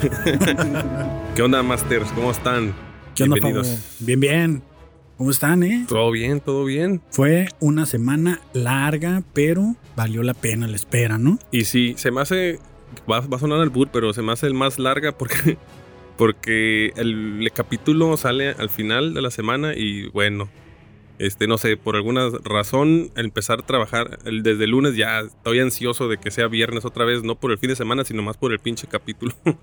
¿Qué onda, Masters? ¿Cómo están? ¿Qué onda, Bienvenidos. Bien, bien. ¿Cómo están, eh? Todo bien, todo bien. Fue una semana larga, pero valió la pena la espera, ¿no? Y sí, se me hace. Va, va a sonar el boot, pero se me hace el más larga porque. Porque el, el capítulo sale al final de la semana y bueno. Este, no sé, por alguna razón, al empezar a trabajar el- desde el lunes ya estoy ansioso de que sea viernes otra vez, no por el fin de semana, sino más por el pinche capítulo.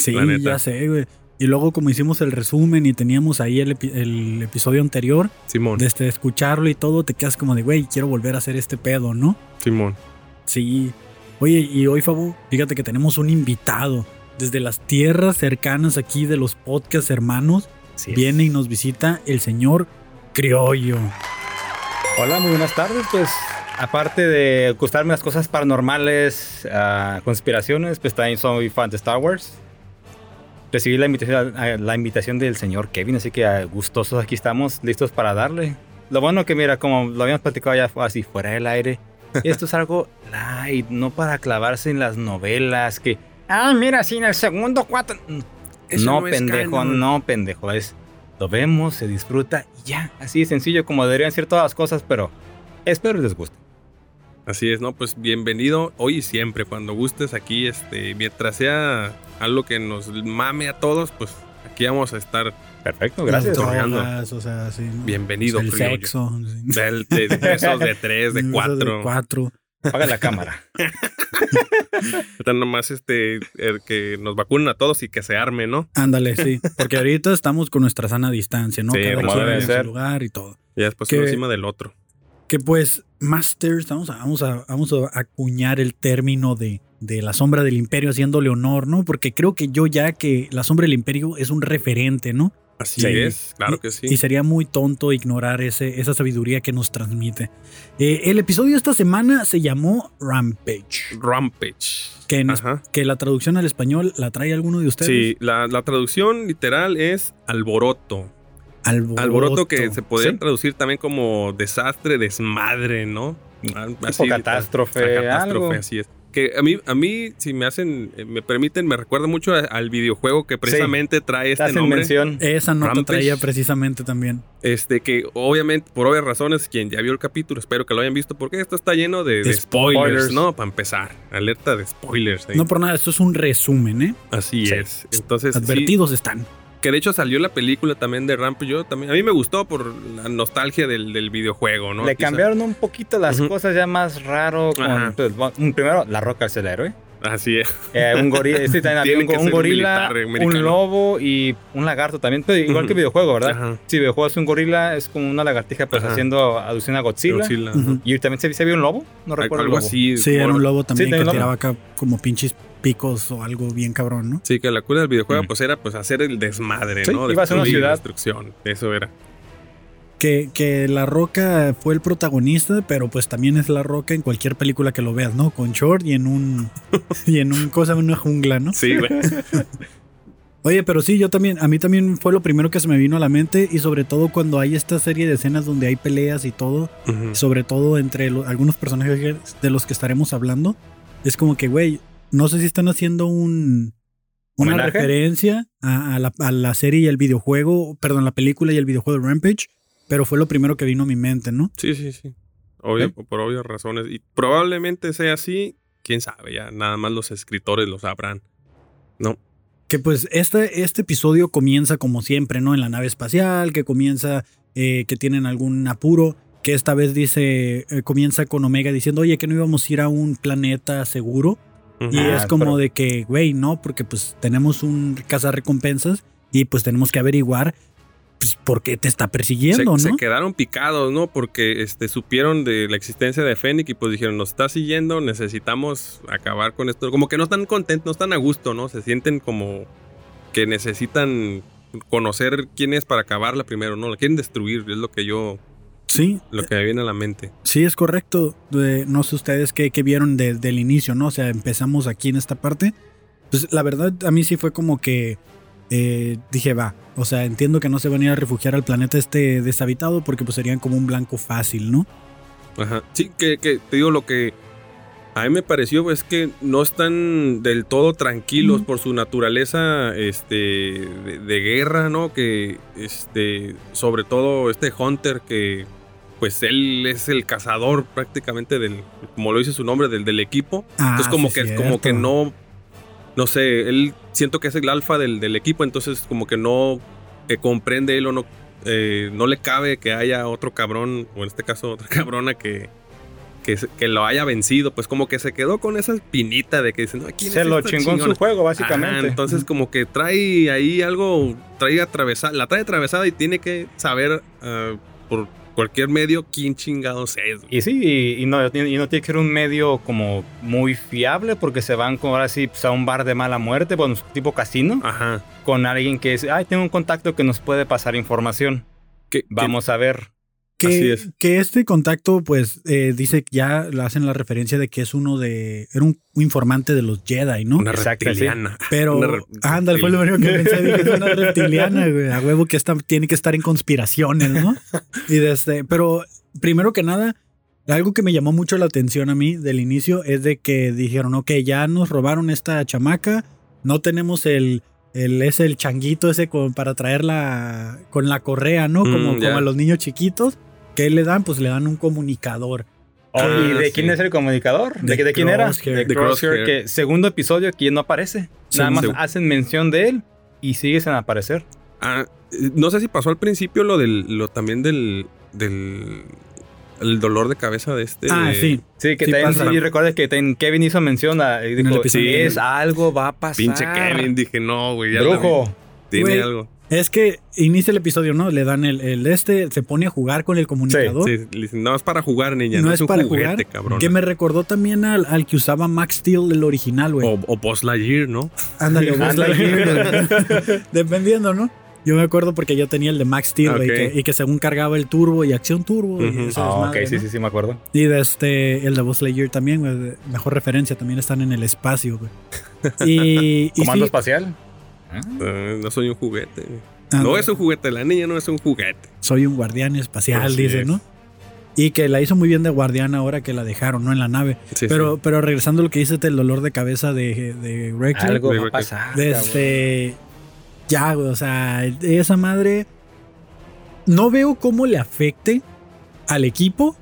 Sí, La neta. ya sé, güey. Y luego, como hicimos el resumen y teníamos ahí el, epi- el episodio anterior, Simón, desde escucharlo y todo, te quedas como de, güey, quiero volver a hacer este pedo, ¿no? Simón. Sí. Oye, y hoy, Fabo, fíjate que tenemos un invitado desde las tierras cercanas aquí de los podcast hermanos. Viene y nos visita el señor Criollo. Hola, muy buenas tardes. Pues, aparte de gustarme las cosas paranormales, ah, conspiraciones, pues también soy fan de Star Wars. Recibí la invitación, la invitación del señor Kevin, así que gustosos aquí estamos, listos para darle. Lo bueno que, mira, como lo habíamos platicado ya así fuera del aire, esto es algo light, no para clavarse en las novelas que, ah, mira, sí, en el segundo cuatro. Eso no, pendejo, no, pendejo. Es lo vemos, se disfruta y ya. Así de sencillo como deberían ser todas las cosas, pero espero les guste. Así es, ¿no? Pues bienvenido hoy y siempre, cuando gustes aquí, este, mientras sea algo que nos mame a todos, pues aquí vamos a estar Perfecto, gracias. Las Torreando. drogas, o sea, sí. ¿no? bienvenido. El criollo. sexo. sí. Del- de, de esos de tres, de cuatro. cuatro. Apaga la cámara. Ahorita nomás este, el que nos vacunen a todos y que se arme, ¿no? Ándale, sí. Porque ahorita estamos con nuestra sana distancia, ¿no? Sí, Cada como quien debe en su ser. lugar y todo. Y después Que- uno encima del otro. Que pues, Masters, vamos a, vamos a, vamos a acuñar el término de, de la sombra del imperio haciéndole honor, ¿no? Porque creo que yo ya que la sombra del imperio es un referente, ¿no? Así Sí. es, claro que sí. Y sería muy tonto ignorar ese, esa sabiduría que nos transmite. Eh, el episodio de esta semana se llamó Rampage. Rampage. Que, Ajá. que la traducción al español la trae alguno de ustedes. Sí, la, la traducción literal es alboroto. Alboroto. Alboroto que se podría Sí. traducir también como desastre, desmadre, ¿no? Tipo catástrofe, catástrofe, algo. así es. Que a mí, a mí, si me hacen, eh, me permiten, me recuerda mucho a- al videojuego que precisamente trae Te este nombre. mención. Esa nota Rampage. traía precisamente también. Este, que obviamente, por obvias razones, quien ya vio el capítulo, espero que lo hayan visto, porque esto está lleno de, De de spoilers, spoilers. ¿no? Para empezar, alerta de spoilers. ahí. No por nada, esto es un resumen, ¿eh? Así Sí. es. Entonces, sí, Advertidos están. Que de hecho salió la película también de Ramp. Yo también, a mí me gustó por la nostalgia del, del videojuego, ¿no? Le Quizá- cambiaron un poquito las cosas ya más raro. Con, pues, bueno, primero, la roca es el héroe. Así es. Eh, un gorila, este también un, que un ser gorila, un lobo y un lagarto también. Pero igual Ujú. que videojuego, ¿verdad? Ajá. Si videojuego es un gorila, es como una lagartija, pues Ajá. haciendo alusión a Godzilla. Y también se, se vio un lobo, no recuerdo. Algo el lobo. así. Sí, era un lobo también Sí, que tiraba acá como pinches picos o algo bien cabrón, ¿no? Sí, que la cura del videojuego Mm. pues era pues hacer el desmadre, Sí, ¿no? iba a ser una ciudad. destrucción. Eso era. Que, que La Roca fue el protagonista, pero pues también es La Roca en cualquier película que lo veas, ¿no? Con short y en un. y en un cosa, en una jungla, ¿no? Sí, güey. Oye, pero sí, yo también, a mí también fue lo primero que se me vino a la mente y sobre todo cuando hay esta serie de escenas donde hay peleas y todo, sobre todo entre lo- algunos personajes de los que estaremos hablando, es como que, güey, no sé si están haciendo un una ¿Homenaje? referencia a, a la, a la serie y el videojuego, perdón, la película y el videojuego de Rampage, pero fue lo primero que vino a mi mente, ¿no? Sí, sí, sí. Obvio, ¿Eh? por obvias razones. Y probablemente sea así. Quién sabe, ya nada más los escritores lo sabrán. No. Que pues este, este episodio comienza como siempre, ¿no? En la nave espacial, que comienza, eh, que tienen algún apuro, que esta vez dice, eh, comienza con Omega diciendo, oye, que no íbamos a ir a un planeta seguro. Y Ah, es como pero- de que, güey, no, porque pues tenemos un recompensas y pues tenemos que averiguar pues, por qué te está se, persiguiendo, se ¿no? quedaron picados, ¿no? Porque este, supieron de la existencia de Fennec y pues dijeron, nos está siguiendo, necesitamos acabar con esto. Como que no están contentos, no están a gusto, ¿no? Se sienten como que necesitan conocer quién es para acabarla primero, ¿no? La quieren destruir, es lo que yo, Sí, lo que me viene a la mente. sí, es correcto. Eh, no sé ustedes qué, qué vieron desde el inicio, ¿no? O sea, empezamos aquí en esta parte. Pues la verdad, a mí sí fue como que eh, dije, va, o sea, entiendo que no se van a ir a refugiar al planeta este deshabitado porque pues serían como un blanco fácil, ¿no? Ajá. Sí, que, que te digo lo que A mí me pareció pues que no están del todo tranquilos por su naturaleza este de, de guerra, ¿no? Que este sobre todo este Hunter que pues él es el cazador prácticamente del como lo dice su nombre del, del equipo. Ah, entonces como sí, que cierto. como que no no sé, él siento que es el alfa del, del equipo, entonces como que no eh, comprende él o no eh, no le cabe que haya otro cabrón o en este caso otra cabrona que que, que lo haya vencido, pues como que se quedó con esa espinita de que dicen, no, ¿quién Se es lo chingó en su chingona?" juego, Ajá, básicamente. entonces como que trae ahí algo, trae atravesada, la trae atravesada y tiene que saber ah, por cualquier medio quién chingados es. Y sí, y, y no, y no tiene que ser un medio como muy fiable porque se van como ahora sí pues, a un bar de mala muerte, bueno, tipo casino, Ajá. con alguien que es, ay, tengo un contacto que nos puede pasar información. Que- Vamos a ver. Que, Así es. que este contacto, pues, eh, dice que ya le hacen la referencia de que es uno de. Era un, un informante de los Jedi, ¿no? una reptiliana. Pero. Una re- Ándale, fue lo primero que pensé. Dije, es una reptiliana, güey. A huevo que esta, tiene que estar en conspiraciones, ¿no? Y desde. Pero, primero que nada. Algo que me llamó mucho la atención a mí del inicio es de que dijeron, ok, ya nos robaron esta chamaca, no tenemos el, el ese el changuito ese con- para traerla con la correa, ¿no? Como, Mm, como a los niños chiquitos. ¿Qué le dan? Pues le dan un comunicador. Oh, Ah, ¿Y de sí. quién es el comunicador? ¿De, De de quién era? De De Crosshair, Crosshair. que segundo episodio que no aparece. Nada más hacen mención de él y sigue sin aparecer. Ah, no sé si pasó al principio lo del, lo también del, del el dolor de cabeza de este. Ah, de- sí. Sí, que Sí también, y recuerda que Kevin hizo mención a, y dijo, episodio. es algo va a pasar. Pinche Kevin, dije, no, güey, ya Brujo. Tiene algo. Es que inicia el episodio, ¿no? Le dan el, el este, se pone a jugar con el comunicador. Sí, dicen, no, es para jugar, niña. No, es, un para juguete, jugar. cabrón. Que me recordó también al, al que usaba Max Steel, el original, güey. O, o Buzz Lightyear, ¿no? Ándale, o. Lightyear. Dependiendo, ¿no? Yo me acuerdo porque yo tenía el de Max Steel, que- y que según cargaba el turbo y acción turbo. y Ujú. ese Ah, ok, sí, ¿no? sí, sí, me acuerdo. Y de este, el de Buzz Lightyear también, Mejor referencia, también están en el espacio, güey. Y, y Comando sí, espacial. Ah, Ah, no soy un juguete. ándale, No es un juguete, la niña no es un juguete. soy un guardián espacial, Así dice, es. ¿no? Y que la hizo muy bien de guardián ahora que la dejaron, ¿no? En la nave. Sí, Pero, sí. pero regresando a lo que dices del dolor de cabeza de, de Algo va Digo a que- pasar. Desde. Ya, güey, o sea, esa madre. No veo cómo le afecte al equipo.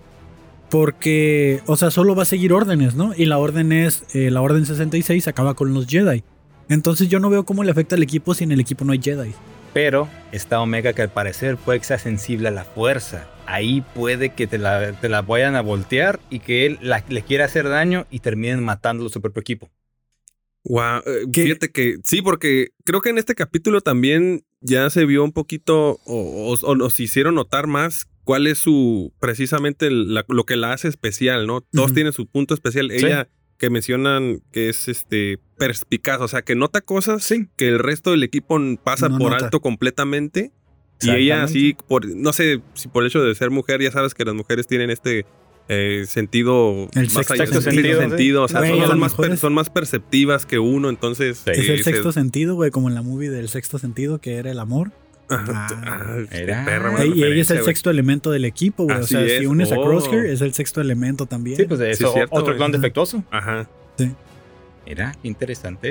Porque, o sea, solo va a seguir órdenes, ¿no? Y la orden es. eh, la orden 66 acaba con los Jedi. Entonces yo no veo cómo le afecta al equipo si en el equipo no hay Jedi. Pero está Omega que al parecer puede que sea sensible a la fuerza. Ahí puede que te la, te la vayan a voltear y que él la- le quiera hacer daño y terminen matando a su propio equipo. Guau, eh, ¿Qué? fíjate que sí, porque creo que en este capítulo también ya se vio un poquito o, o- o nos hicieron notar más cuál es su precisamente la- lo que la hace especial, ¿no? Todos tienen su punto especial. Sí. Ella que mencionan que es este perspicaz, o sea, que nota cosas Sí. que el resto del equipo pasa No por nota. alto completamente. Y ella así, por, no sé si por el hecho de ser mujer, ya sabes que las mujeres tienen este eh, sentido El más sexto allá- sentido, sentido, sentido, o sea, son, más per- son más perceptivas que uno, entonces. Es eh, el se- sexto sentido, güey, como en la movie del sexto sentido, que era el amor. Ajá, Ah, ah, era. perra, y ella es referencia, el sexto elemento del equipo, güey. O sea, si es. unes a Oh. Crosshair, es el sexto elemento también. Sí, pues de Sí, eso, cierto, otro clon defectuoso. Ajá. Mira, qué interesante.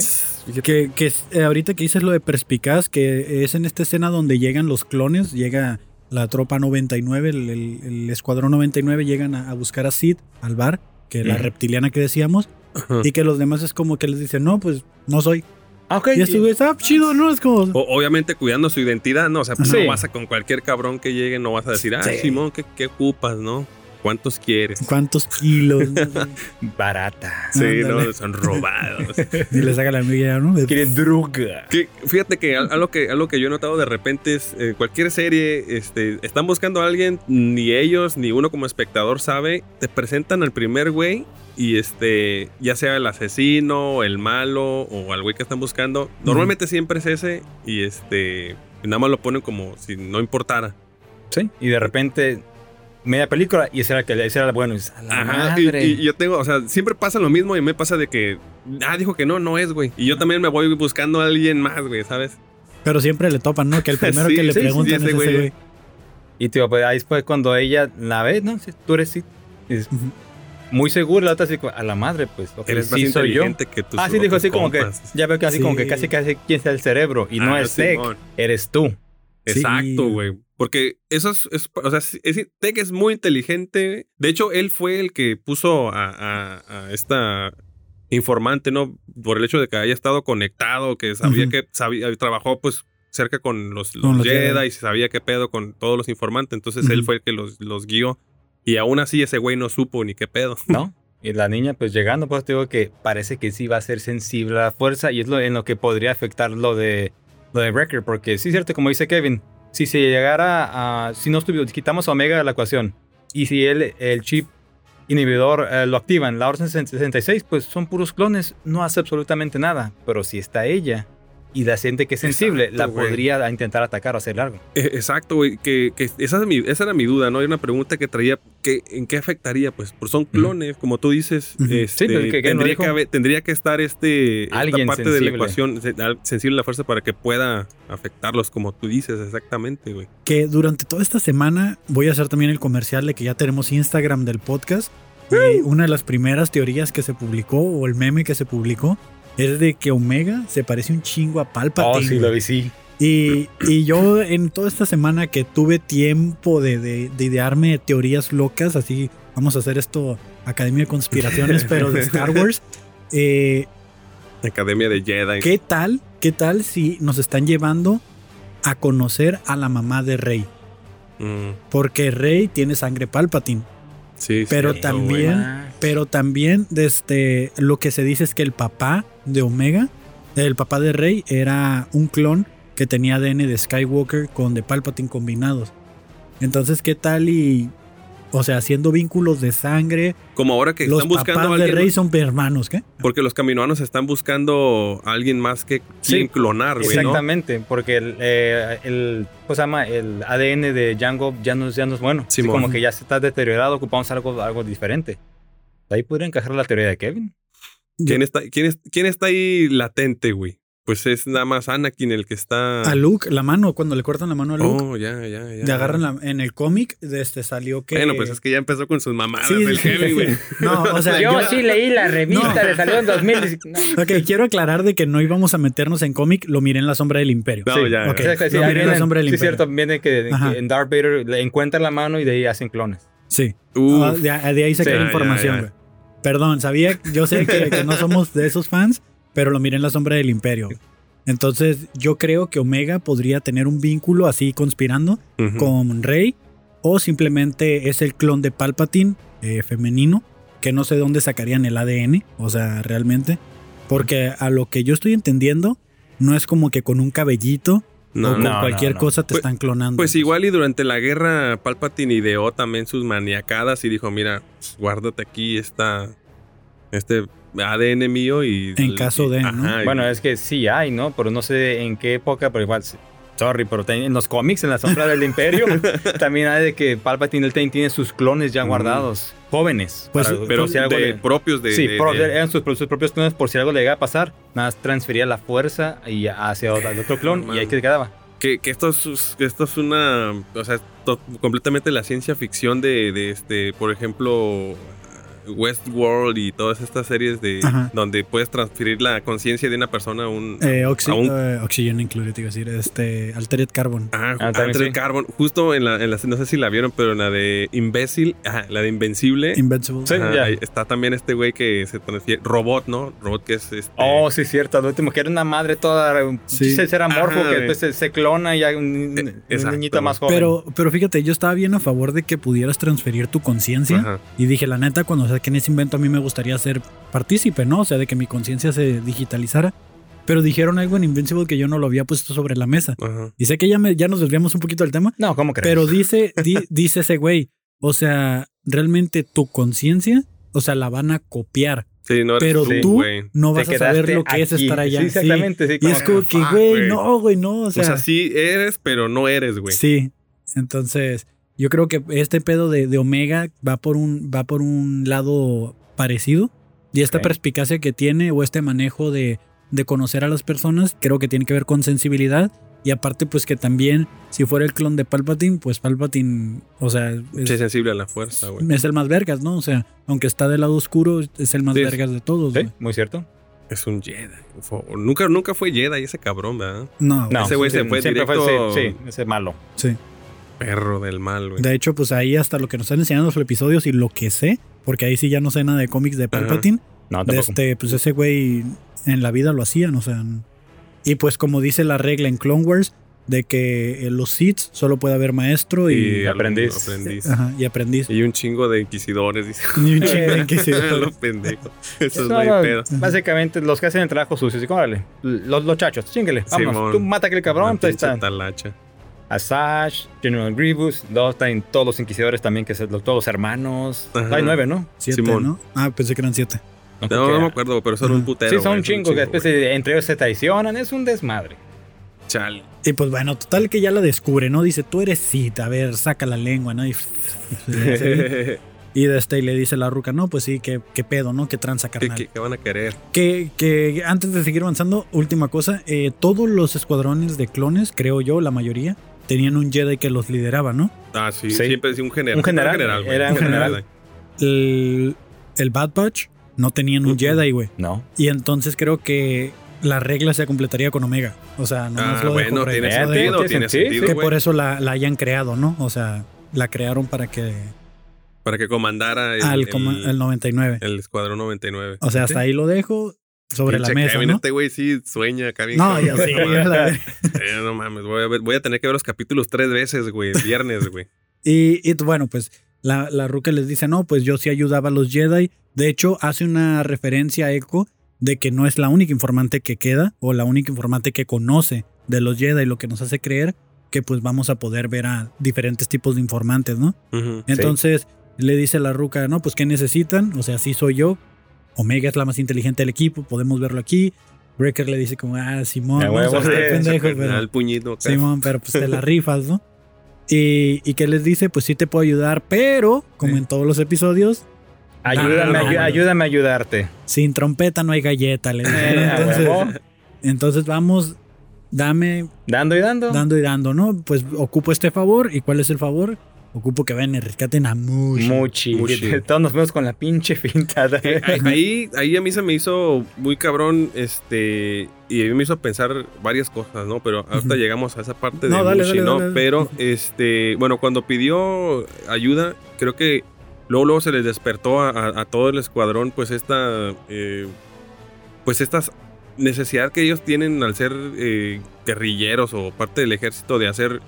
Que, que es- eh, ahorita que dices lo de perspicaz, que es en esta escena donde llegan los clones, llega la tropa 99, el, el- el escuadrón 99, llegan a, a buscar a Sid al bar, que es la reptiliana que decíamos, Ajá. y que los demás es como que les dicen, no, pues no soy. Ah, ok. Y estos güeyes, ah, chido, ¿no? Es como. O- obviamente cuidando su identidad, ¿no? O sea, pues Sí. no vas a con cualquier cabrón que llegue, no vas a decir, ah, Sí. Simón, ¿qué, qué ocupas, no? ¿Cuántos quieres? ¿Cuántos kilos? Barata. Sí, Ándale. no, son robados. y le saca la amiga, ¿no? Quiere droga. Que, fíjate que al- algo que algo que yo he notado de repente es eh, cualquier serie, este, están buscando a alguien, ni ellos ni uno como espectador sabe, te presentan al primer güey y este, ya sea el asesino, el malo o al güey que están buscando, normalmente siempre es ese y este, nada más lo ponen como si no importara. Sí. Y de repente, media película y ese era, el que, ese era el bueno. Y dices, "A la Ajá, y, madre". y yo tengo, o sea, siempre pasa lo mismo y me pasa de que, ah, dijo que no, no es, güey. Y yo también me voy buscando a alguien más, güey, ¿sabes? Pero siempre le topan, ¿no? Que el primero Sí, que le sí, sí, preguntan ese es ese güey. güey. Y tío, pues ahí después cuando ella la ve, no, Sí, tú eres sí. Y dices, Ujú. muy seguro, la otra así como, a la madre, pues, ok, Eres más sí soy yo. que tus Ah, sí, dijo así como que, compas. ya veo que así como que Sí. casi casi quién está el cerebro y no Ah, es Tech, eres tú. Exacto, güey. Porque eso es, es- o sea, es, Tech es muy inteligente. De hecho, él fue el que puso a, a- a esta informante, ¿no? Por el hecho de que haya estado conectado, que sabía que sabía, trabajó pues cerca con los, los Con los Jedi, Jedi. y sabía qué pedo con todos los informantes. Entonces él fue el que los, los guió. Y aún así ese güey no supo ni qué pedo. ¿no? Y la niña, pues llegando, pues te digo que parece que sí va a ser sensible a la fuerza y es lo en lo que podría afectar lo de lo de Wrecker, porque sí es cierto, como dice Kevin, si se llegara a, si no quitamos a Omega de la ecuación y si él, el chip inhibidor eh, lo activan, la Orden 66, pues son puros clones, no hace absolutamente nada, pero si está ella y la siente que es sensible, Exacto, la podría intentar atacar o hacer algo. Eh, Exacto, güey. Que, que esa, es mi- esa era mi duda, ¿no? Hay una pregunta que traía. Que, ¿En qué afectaría? Pues, pues son clones, como tú dices. Ujú. este, Sí, pues, que- tendría, que haber- tendría que estar este, esta Alguien parte de la sensible. ecuación sensible a la fuerza para que pueda afectarlos, como tú dices, exactamente, güey. que durante toda esta semana voy a hacer también el comercial de que ya tenemos Instagram del podcast. Y una de las primeras teorías que se publicó o el meme que se publicó es de que Omega se parece un chingo a Palpatine. Oh, sí, lo vi, sí. Y, y yo en toda esta semana que tuve tiempo de, de- de idearme teorías locas, así vamos a hacer esto, Academia de Conspiraciones, pero de Star Wars. eh, Academia de Jedi. ¿Qué tal? ¿Qué tal si nos están llevando a conocer a la mamá de Rey? Mm, Porque Rey tiene sangre Palpatine. sí, Pero cierto, también-. Pero también desde lo que se dice es que el papá de Omega, el papá de Rey, era un clon que tenía ADN de Skywalker con de Palpatine combinados. Entonces, ¿qué tal y... O sea, haciendo vínculos de sangre, Como ahora que los están buscando a papás de. Rey son hermanos, ¿qué? Porque los caminoanos están buscando a alguien más que Sí, clonar, güey, ¿no? Exactamente, porque el, eh, el, ¿cómo se llama? el ADN de Django ya no, es- ya no es bueno. Así Simón. como que ya se está deteriorado, ocupamos algo, algo diferente. Ahí podría encajar la teoría de Kevin. ¿Quién está, quién, es- quién está ahí latente, güey? Pues es nada más Anakin el que está. A Luke, la mano, cuando le cortan la mano a Luke, Oh, ya, ya, ya. le agarran la- en el cómic, de este salió que... Bueno, pues es que ya empezó con sus mamadas Sí, el sí, heavy, sí. güey. No, o sea, yo, yo- sí leí la revista, No. le salió en 2000. No. Ok, quiero aclarar de que no íbamos a meternos en cómic, lo miré en la sombra del imperio. No, Sí, ya. ok. ya. Sí, sí, Lo miré en la sombra del sí, es imperio. cierto, viene que, que en Darth Vader le encuentra la mano y de ahí hacen clones. Sí. Uf, Ah, de, de ahí saqué Sí, la ya, información, güey. Perdón, sabía, yo sé que, que no somos de esos fans, pero lo miré en la sombra del imperio. Entonces, yo creo que Omega podría tener un vínculo así conspirando con Rey, o simplemente es el clon de Palpatine eh, femenino, que no sé de dónde sacarían el ADN, o sea, realmente. Porque a lo que yo estoy entendiendo, no es como que con un cabellito No, o con no, cualquier no. cosa te Pues- están clonando. Pues igual y durante la guerra Palpatine ideó también sus maniacadas y dijo, mira, guárdate aquí esta, este ADN mío y... En caso de, ¿no? y- Bueno, es que sí hay, ¿no? Pero no sé en qué época, pero igual. Sorry, pero en los cómics, en la sombra del imperio, también hay de que Palpatine el tiene sus clones ya Mm. guardados, jóvenes. Pues, para- Pero por si algo de- le- propios de... sí, de- pro- de- eran sus, sus propios clones por si algo le llega a pasar. Nada más transfería la fuerza y hacia otro, al otro clon y ahí que quedaba. que, que esto, es, que esto es una... O sea, to- completamente la ciencia ficción de, de este, por ejemplo... Westworld y todas estas series de Ajá. donde puedes transferir la conciencia de una persona a un, Eh, oxi- a un eh, Oxygen Included, te iba a decir, este, Altered Carbon. Ah, Ah, Altered sí. Carbon. Justo en la, en la- no sé si la vieron, pero en la de Imbécil, ajá, la de Invencible. Invincible. Sí. ajá, ya. ahí está también este güey que se transfiere. Robot, ¿no? Robot que es este. Oh, sí, cierto. Al último, que era una madre toda. Un Sí. sí. ser amorfo Ajá, que después se, se clona y hay un, Eh, niñito más joven. Pero, pero fíjate, yo estaba bien a favor de que pudieras transferir tu conciencia. Y dije, la neta, cuando saquen ese invento, a mí me gustaría ser partícipe, ¿no? O sea, de que mi conciencia se digitalizara. Pero dijeron algo en Invincible que yo no lo había puesto sobre la mesa. Ajá. Y sé que ya, me, ya nos desviamos un poquito del tema. no, ¿cómo crees? Pero dice, di- dice ese güey, o sea, realmente tu conciencia, o sea, la van a copiar. Sí, no Pero tú, no vas a saber lo que es estar allá. Sí, exactamente. sí, Y es como que, güey, no, güey, no. O sea, sí eres, pero no eres, güey. Sí. Entonces, yo creo que este pedo de, de Omega va por un, va por un lado parecido. Y esta Ok. perspicacia que tiene, o este manejo de, de conocer a las personas, creo que tiene que ver con sensibilidad. Y aparte, pues que también, si fuera el clon de Palpatine, pues Palpatine, o sea, es, Sí, sensible a la fuerza, güey. es el más vergas, ¿no? O sea, aunque está del lado oscuro, es el más Sí, vergas de todos. Sí, muy cierto. Es un Jedi. Fue- Nunca, nunca fue Jedi ese cabrón, ¿verdad? No, No, Ese güey se sí, fue siempre directo- sí, sí, ese malo. sí. Perro del mal, güey. De hecho, pues ahí hasta lo que nos están enseñando los episodios y lo que sé, porque ahí sí ya no sé nada de cómics de Palpatine, No, de este, pues ese güey en la vida lo hacían, o sea. Y pues como dice la regla en Clone Wars, de que eh, los Sith solo puede haber maestro y, aprendiz. aprendiz. ajá, y aprendiz. Y un chingo de inquisidores, dice. Y un chingo de inquisidores. Los pendejos. Eso es No, hay no, pedo. Básicamente, los que hacen el trabajo sucio, así como, órale, los, los chachos, vámonos. Simón. Tú mata a aquel cabrón, pinche está talacha. Asajj, General Grievous, dos, están todos los inquisidores también, que son los- todos los hermanos. Ajá. Hay nueve, ¿no? Siete, Simón. ¿no? Ah, pensé que eran siete. No, no me acuerdo, pero son un putero. Sí, son güey, un chingo, que después güey. entre ellos se traicionan, es un desmadre. Chale. Y pues bueno, total que ya la descubre, ¿no? Dice, tú eres Sith, a ver, saca la lengua, ¿no? Y, y de este y le dice la ruca, no, pues sí, qué, qué pedo, ¿no? Qué tranza, ¿Qué, carnal. qué- qué van a querer? Que, que antes de seguir avanzando, última cosa, eh, todos los escuadrones de clones, creo yo, la mayoría, tenían un Jedi que los lideraba, ¿no? Ah, sí, Sí. siempre sí, un general. Un general, era un general. El, el Bad Batch no tenían un Ujú. Jedi, güey. No. Y entonces creo que la regla se completaría con Omega. O sea, no Ah, lo bueno, tiene Eh, dejo- sentido, tiene tiene sentido, Que güey. por eso la, la hayan creado, ¿no? O sea, la crearon para que... Para que comandara el, al el- el 99. el escuadrón 99. O sea, hasta ahí lo dejo sobre la mesa, Kevin, ¿no? Este güey sí sueña acá bien. No, la- Eh, no mames, voy a, ver- voy a tener que ver los capítulos tres veces, güey, viernes, güey. Y, y bueno, pues la, la ruca les dice, no, pues yo sí ayudaba a los Jedi. De hecho, hace una referencia a Echo de que no es la única informante que queda o la única informante que conoce de los Jedi, lo que nos hace creer que pues vamos a poder ver a diferentes tipos de informantes, ¿no? Entonces le dice la ruca, no, pues ¿qué necesitan? O sea, sí soy yo. Omega es la más inteligente del equipo, podemos verlo aquí. Breaker le dice como, ah, Simón, no, huevo, sí, está pendejo, pero- el puñito. Simón, pero pues te la rifas, ¿no? Y, y que les dice, pues sí te puedo ayudar, pero, como Sí. en todos los episodios, Ayúdame, Ah, ayúdame a ayudarte. sin trompeta no hay galleta, le dice. Eh, entonces, entonces vamos, dame, Dando y dando. dando y dando, ¿no? Pues ocupo este favor. ¿Y cuál es el favor? Ocupo que vayan y rescaten a Mushi. Muchi. Muchi. Todos nos vemos con la pinche finta. Eh, ahí- ahí, a mí se me hizo muy cabrón, este, y a mí me hizo pensar varias cosas, ¿no? Pero ahorita llegamos a esa parte de No, dale, Mushi, dale, ¿no? dale, dale. Pero, este, bueno, cuando pidió ayuda, creo que luego, luego se les despertó a, a- a todo el escuadrón, pues esta, eh, pues estas necesidad que ellos tienen al ser eh, guerrilleros o parte del ejército de hacer,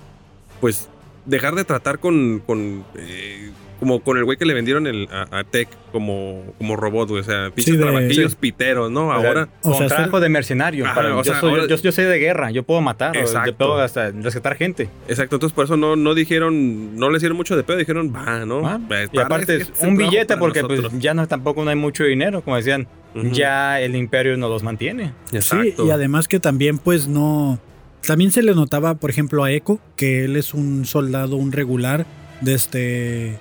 pues, dejar de tratar con, con eh, como con el güey que le vendieron el, a, a Tech como, como robot, güey. O sea, pinches Sí, trabajillos sí. piteros, ¿no? Ahora, O sea, trabajo ser- de mercenario. Ajá, para- o yo, sea, soy, ahora- yo, yo soy de guerra. Yo puedo matar. Yo puedo hasta rescatar gente. exacto. Entonces, por eso no, no dijeron, no le hicieron mucho de pedo, dijeron, va, ¿no? Ah, Y aparte, es un billete porque pues, ya no tampoco no hay mucho dinero. Como decían, ya el imperio no los mantiene. Exacto. Sí, y además que también, pues no. También se le notaba, por ejemplo, a Echo, que él es un soldado, un regular de este.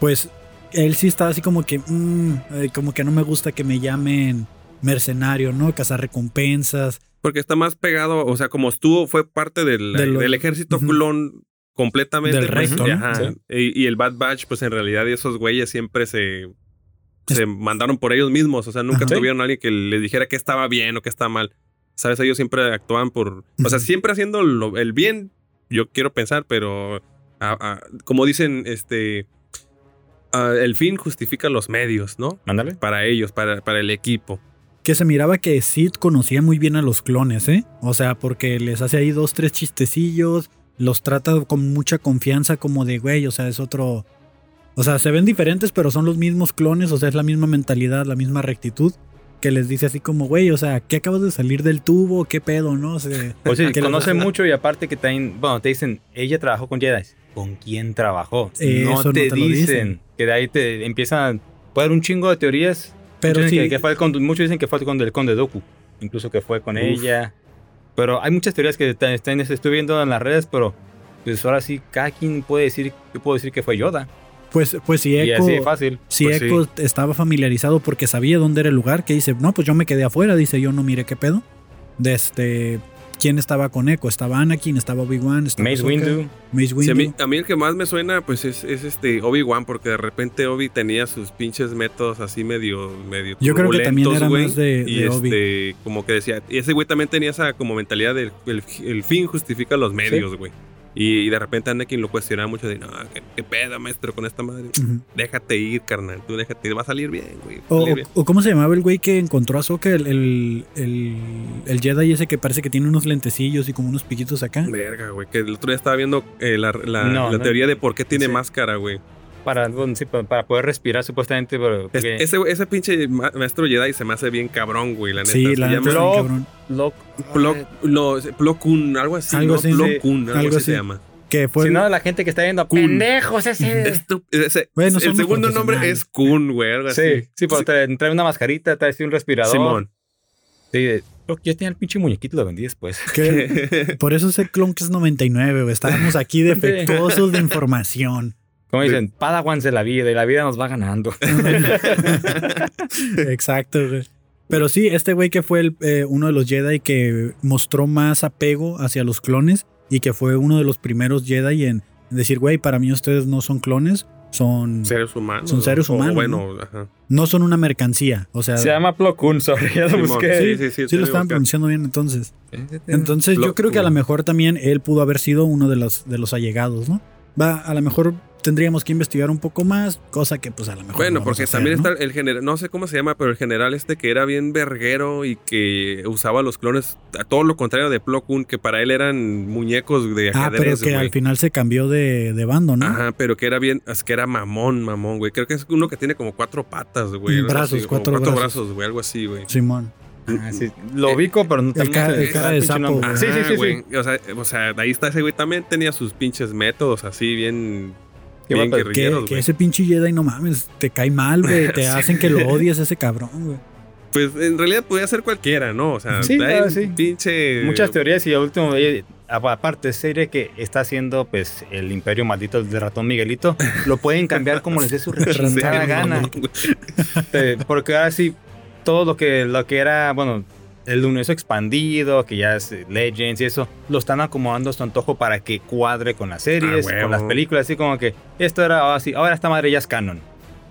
Pues él sí estaba así como que. mm, eh, como que no me gusta que me llamen mercenario, ¿no? Cazar recompensas. Porque está más pegado, o sea, como estuvo, fue parte del, De los- del ejército Ujú. clon completamente. Del pues, recto, ¿no? Sí. y, y el Bad Batch, pues en realidad esos güeyes siempre se, se mandaron por ellos mismos. O sea, nunca Ajá. tuvieron a alguien que les dijera que estaba bien o que está mal. ¿Sabes? Ellos siempre actuaban por... O sea, siempre haciendo lo- el bien, yo quiero pensar, pero... a- a- como dicen, este... a- el fin justifica los medios, ¿no? Mándale. Para ellos, para, para el equipo. Que se miraba que Sid conocía muy bien a los clones, ¿eh? O sea, porque les hace ahí dos, tres chistecillos, los trata con mucha confianza, como de, güey, o sea, es otro. O sea, se ven diferentes, pero son los mismos clones, o sea, es la misma mentalidad, la misma rectitud. Que les dice así como, güey, o sea, ¿qué acabas de salir del tubo? ¿Qué pedo, no? O sea, Pues sí, conoce mucho y aparte que también, bueno, te dicen, ella trabajó con Jedi. ¿Con quién trabajó? Eso no no te, te lo dicen. dicen. Que de ahí te empiezan, puede haber un chingo de teorías. Pero muchos, sí. dicen que, que fue el muchos dicen que fue con el conde Doku, incluso que fue con Uf. ella. Pero hay muchas teorías que están, estoy viendo en las redes, pero pues ahora sí, cada quien puede decir, yo puedo decir que fue Yoda. Pues, pues si y Echo, así de fácil. si pues sí. Echo estaba familiarizado porque sabía dónde era el lugar, que dice, no, pues yo me quedé afuera, dice, yo no miré qué pedo. De este, ¿quién estaba con Echo? Estaba Anakin, estaba Obi-Wan, estaba Mace Windu. Mace Sí, Windu. a, mí, a mí el que más me suena, pues es, es este Obi-Wan, porque de repente Obi tenía sus pinches métodos así medio, medio Yo creo que también era güey, más de- y de Obi. este, como que decía, y ese güey también tenía esa como mentalidad del el, el fin justifica los medios, güey. Y, y de repente Anakin lo cuestionaba mucho de, no, ¿qué, qué pedo, maestro, con esta madre? Déjate ir, carnal, tú déjate ir, va a salir bien, güey. O, salir o- bien". o cómo se llamaba el güey que encontró a Ahsoka, el, el, el, el Jedi ese que parece que tiene unos lentecillos y como unos piquitos acá. Verga, güey, que el otro día estaba viendo eh, la, la- No, la no. teoría de por qué tiene Sí. máscara, güey. Para, sí, para, poder respirar supuestamente, pero... Porque- ese, ese pinche ma- maestro Jedi se me hace bien cabrón, güey, la neta. Sí, la neta, sí, Plo- cabrón. Lo- Plo, no, Plo Koon, algo así. Algo ¿no? así, Plo sí. Koon, algo, Algo así se llama. Que fue si el- no, la gente que está viendo, Kun. pendejos ese. Estu- ese- Bueno, el segundo nombre es Kun, güey, algo así. Sí, sí, pero te trae una mascarita, trae un respirador. Simón. Sí, de- yo tenía el pinche muñequito, lo vendí después. por eso ese clon que es 99, güey. Estábamos aquí defectuosos de información. Como dicen, Padawans de la vida y la vida nos va ganando. Exacto, güey. Pero sí, este güey que fue el, eh, uno de los Jedi que mostró más apego hacia los clones y que fue uno de los primeros Jedi en decir, güey, para mí ustedes no son clones, son Seres humanos. Son seres o humanos, bueno, ajá. no son una mercancía. O sea, Se llama Plo Koon, sorry, ya lo busqué. sí, sí, sí, sí lo estaban pronunciando bien entonces. Entonces Plo yo creo que a lo mejor también él pudo haber sido uno de los, de los allegados, ¿no? Va, a lo mejor tendríamos que investigar un poco más, cosa que pues a lo mejor... Bueno, no vamos porque hacer, también ¿no? está el general, no sé cómo se llama, pero el general este que era bien verguero y que usaba los clones, a todo lo contrario de Plo Koon, que para él eran muñecos de Ah, pero ajedrez, que güey. al final se cambió de, de bando, ¿no? Ajá, pero que era bien, es que era mamón, mamón, güey. Creo que es uno que tiene como cuatro patas, güey. Brazos, así, cuatro cuatro brazos. güey, algo así, güey. Simón. Ah, sí, Lo ubico, pero no sé el cara de sapo, güey. Sí, sí, Ajá, sí. O sea, o sea, ahí está ese güey también tenía sus pinches métodos así bien, bien. Que, ese pinche Jedi, no mames, te cae mal, güey. Te Sí. hacen que lo odies a ese cabrón, güey. Pues en realidad podía ser cualquiera, ¿no? O sea, Sí, hay claro, sí. pinche Muchas teorías y al último, eh, aparte, serie que está haciendo pues el imperio maldito de ratón Miguelito, lo pueden cambiar como les dé su no, gana. no. Eh, porque ahora sí, todo lo que, lo que era, bueno, el universo expandido, que ya es eh, Legends y eso, lo están acomodando a su antojo para que cuadre con las series, Ah, con las películas, así como que esto era así, ahora esta madre ya es canon.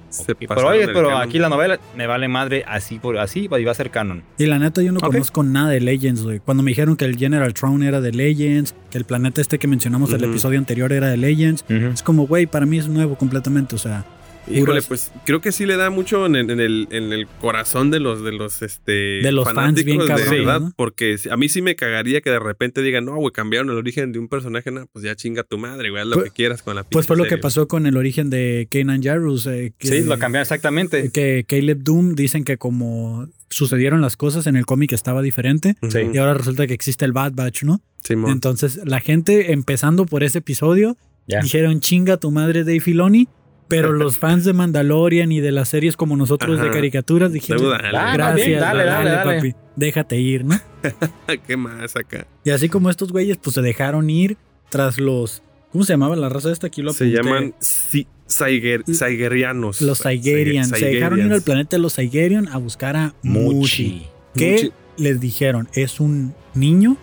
Se Y, pasaron pero oye, pero canon. aquí la novela me vale madre así por así y va a ser canon. Y la neta, yo no conozco nada de Legends, güey. Cuando me dijeron que el General Throne era de Legends, que el planeta este que mencionamos en el episodio anterior era de Legends, es como, güey, para mí es nuevo completamente. O sea, Híjole, pues creo que sí le da mucho en, el- en el, en el corazón de los de los este De los fans bien fanáticos, de verdad, ¿no? porque a mí sí me cagaría que de repente digan, "No, güey, cambiaron el origen de un personaje, no, pues ya chinga tu madre, güey, haz lo Pues- que quieras con la pues fue lo que serie". pasó con el origen de Kanan Jarrus. eh, que, Sí, lo cambiaron exactamente. Que Caleb Doom dicen que como sucedieron las cosas en el cómic estaba diferente. Sí. Y ahora resulta que existe el Bad Batch, ¿no? Simón. Entonces, la gente, empezando por ese episodio, dijeron chinga tu madre Dave Filoni, pero los fans de Mandalorian y de las series como nosotros de caricaturas dijeron dale. Ah, gracias, dale, dale, dale, dale. papi, déjate ir, ¿no? ¿Qué más acá? Y así como estos güeyes, pues se dejaron ir tras los, ¿cómo se llamaba la raza esta? Aquí lo Se llaman si- Saiger- Saigerianos. los Saigerian. Se dejaron ir al planeta de los Saigerian a buscar a Muchi. Muchi. Que Muchi. les dijeron, es un niño,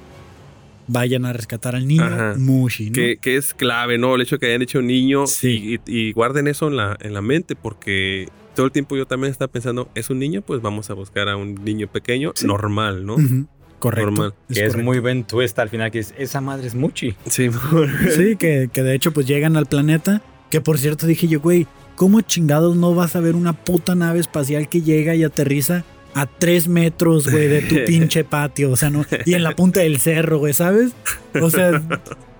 vayan a rescatar al niño Ajá. Mushi, ¿no? Que, que es clave, ¿no? El hecho de que hayan hecho niño Sí. y, guarden eso en la, en la mente porque todo el tiempo yo también estaba pensando, ¿es un niño? Pues vamos a buscar a un niño pequeño Sí. normal, ¿no? Correcto. Normal. Que es correcto. muy buen twist al final, que es, esa madre es Muchi. Sí, Sí, que, que de hecho pues llegan al planeta, que por cierto dije yo, güey, ¿cómo chingados no vas a ver una puta nave espacial que llega y aterriza a tres metros, güey, de tu pinche patio? O sea, no, y en la punta del cerro, güey, ¿sabes? O sea,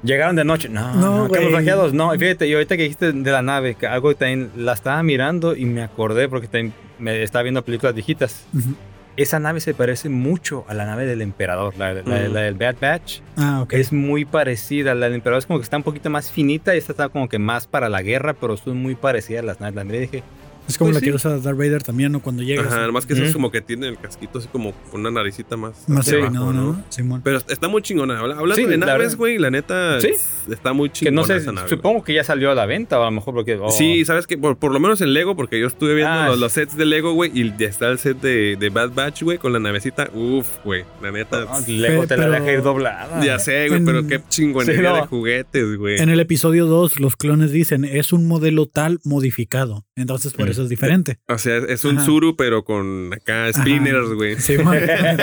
Llegaron de noche. No, No, no. No, fíjate, y ahorita que dijiste de la nave, que algo que también la estaba mirando y me acordé porque también me estaba viendo películas viejitas. Ujú. Esa nave se parece mucho a la nave del emperador, la, la- Mm. la del Bad Batch. ah, ok. Es muy parecida. La del emperador es como que está un poquito más finita y esta está como que más para la guerra, pero son muy parecidas las naves. La dije, Es como Pues la sí. que usa Darth Vader también, ¿no? Cuando llegas. Ajá, más que eso es como que tiene el casquito así como con una naricita más. más empinado, abajo, ¿no? Simón. Pero está muy chingona. Habla- Hablando Sí, de la naves, güey, la neta Sí. está muy Que chingona no sé, esa nave, supongo que ya salió a la venta, o a lo mejor porque. oh, Sí, sabes que por, por lo menos en Lego, porque yo estuve viendo Ah, los, sí. los sets de Lego, güey, y ya está el set de, de Bad Batch, güey, con la navecita. Uf, güey, la neta. ah, Lego te la deja ir doblada. ya sé, güey, pero qué chingonería Sí, no. de juguetes, güey. En el episodio 2, los clones dicen, es un modelo tal modificado. Entonces, por Mm. Eso es diferente. O sea, es un Ajá. Zuru, pero con acá spinners, güey. Simón.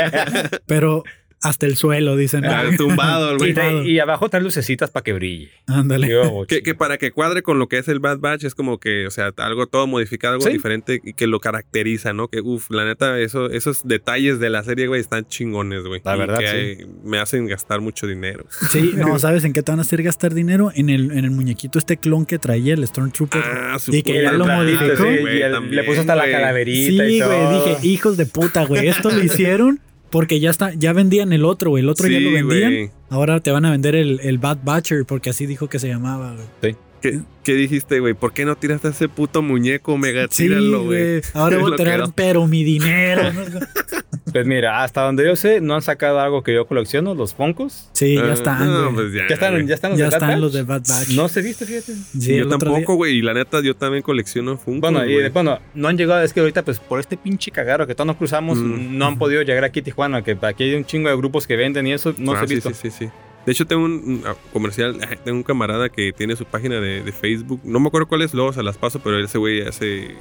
Pero hasta el suelo, dicen. Ah, tumbado, Y, güey. y abajo trae lucecitas para que brille. Ándale. Que, que para que cuadre con lo que es el Bad Batch es como que, o sea, algo todo modificado, algo Sí. diferente y que lo caracteriza, ¿no? Que, uff, la neta, eso, esos detalles de la serie, güey, están chingones, güey. La Y verdad, que sí. hay- me hacen gastar mucho dinero. Sí, no, ¿sabes en qué te van a hacer gastar dinero? En el, en el muñequito este clon que traía el Stormtrooper. Ah, su Y que ya lo modificó. Sí, güey, y el- también, le puso hasta la calaverita y Sí, todo. güey, dije, hijos de puta, güey. Esto lo hicieron porque ya está, ya vendían el otro, güey. El otro ya lo vendían. Ahora te van a vender el, el Bad Batcher porque así dijo que se llamaba, güey. ¿Qué, qué dijiste, güey? ¿Por qué no tiraste a ese puto muñeco, mega? Sí, Tíralo, güey. Ahora voy a tirar, pero mi dinero. ¿no? Pues mira, hasta donde yo sé, no han sacado algo que yo colecciono, los Funkos. Sí, ya Ah, están, no, pues ya, Ya están, ya están los Ya de Bad están Batch. los de Bad Batch. No se viste, fíjate. Sí, yo tampoco, güey. Y la neta, yo también colecciono Funko. Bueno, y bueno, no han llegado, es que ahorita, pues por este pinche cagaro que todos nos cruzamos, Mm. no han podido llegar aquí a Tijuana, que aquí hay un chingo de grupos que venden y eso no Ah, se ha sí, visto. sí, sí, sí. De hecho, tengo un, ah, comercial, tengo un camarada que tiene su página de, de Facebook. No me acuerdo cuál es, luego se las paso, pero ese güey hace,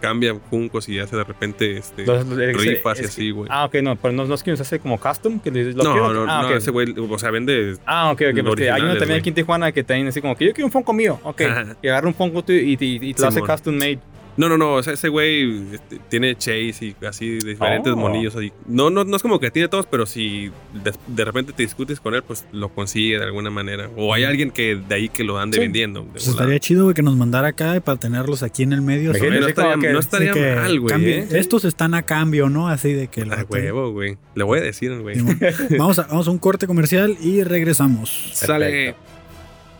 cambia funcos y hace de repente este, Los- los- es- rifas y es- así, güey. Ah, ok, no, pero no, no es que nos hace como custom, que les- lo no, quiero- no, ah, no, ok. ese güey, o sea, vende... Ah, ok, ok, porque hay uno también aquí en Tijuana que también así como que yo quiero un Funko mío, ok, Ajá. y agarra un tú y, y, y te lo hace custom made. No, no, no, o sea, ese güey este, tiene Chase y así de diferentes Oh. monillos. Así. No, no, no es como que tiene todos, pero si de, de repente te discutes con él, pues lo consigue de alguna manera. O hay alguien que de ahí que lo ande Sí. vendiendo. de Pues estaría chido, güey, que nos mandara acá para tenerlos aquí en el medio. No estaría, como que- no estaría de que mal, güey. cambie- ¿eh? Estos están a cambio, ¿no? Así de que... A huevo, güey. Le voy a decir, güey. Vamos a, vamos a un corte comercial y regresamos. Sale.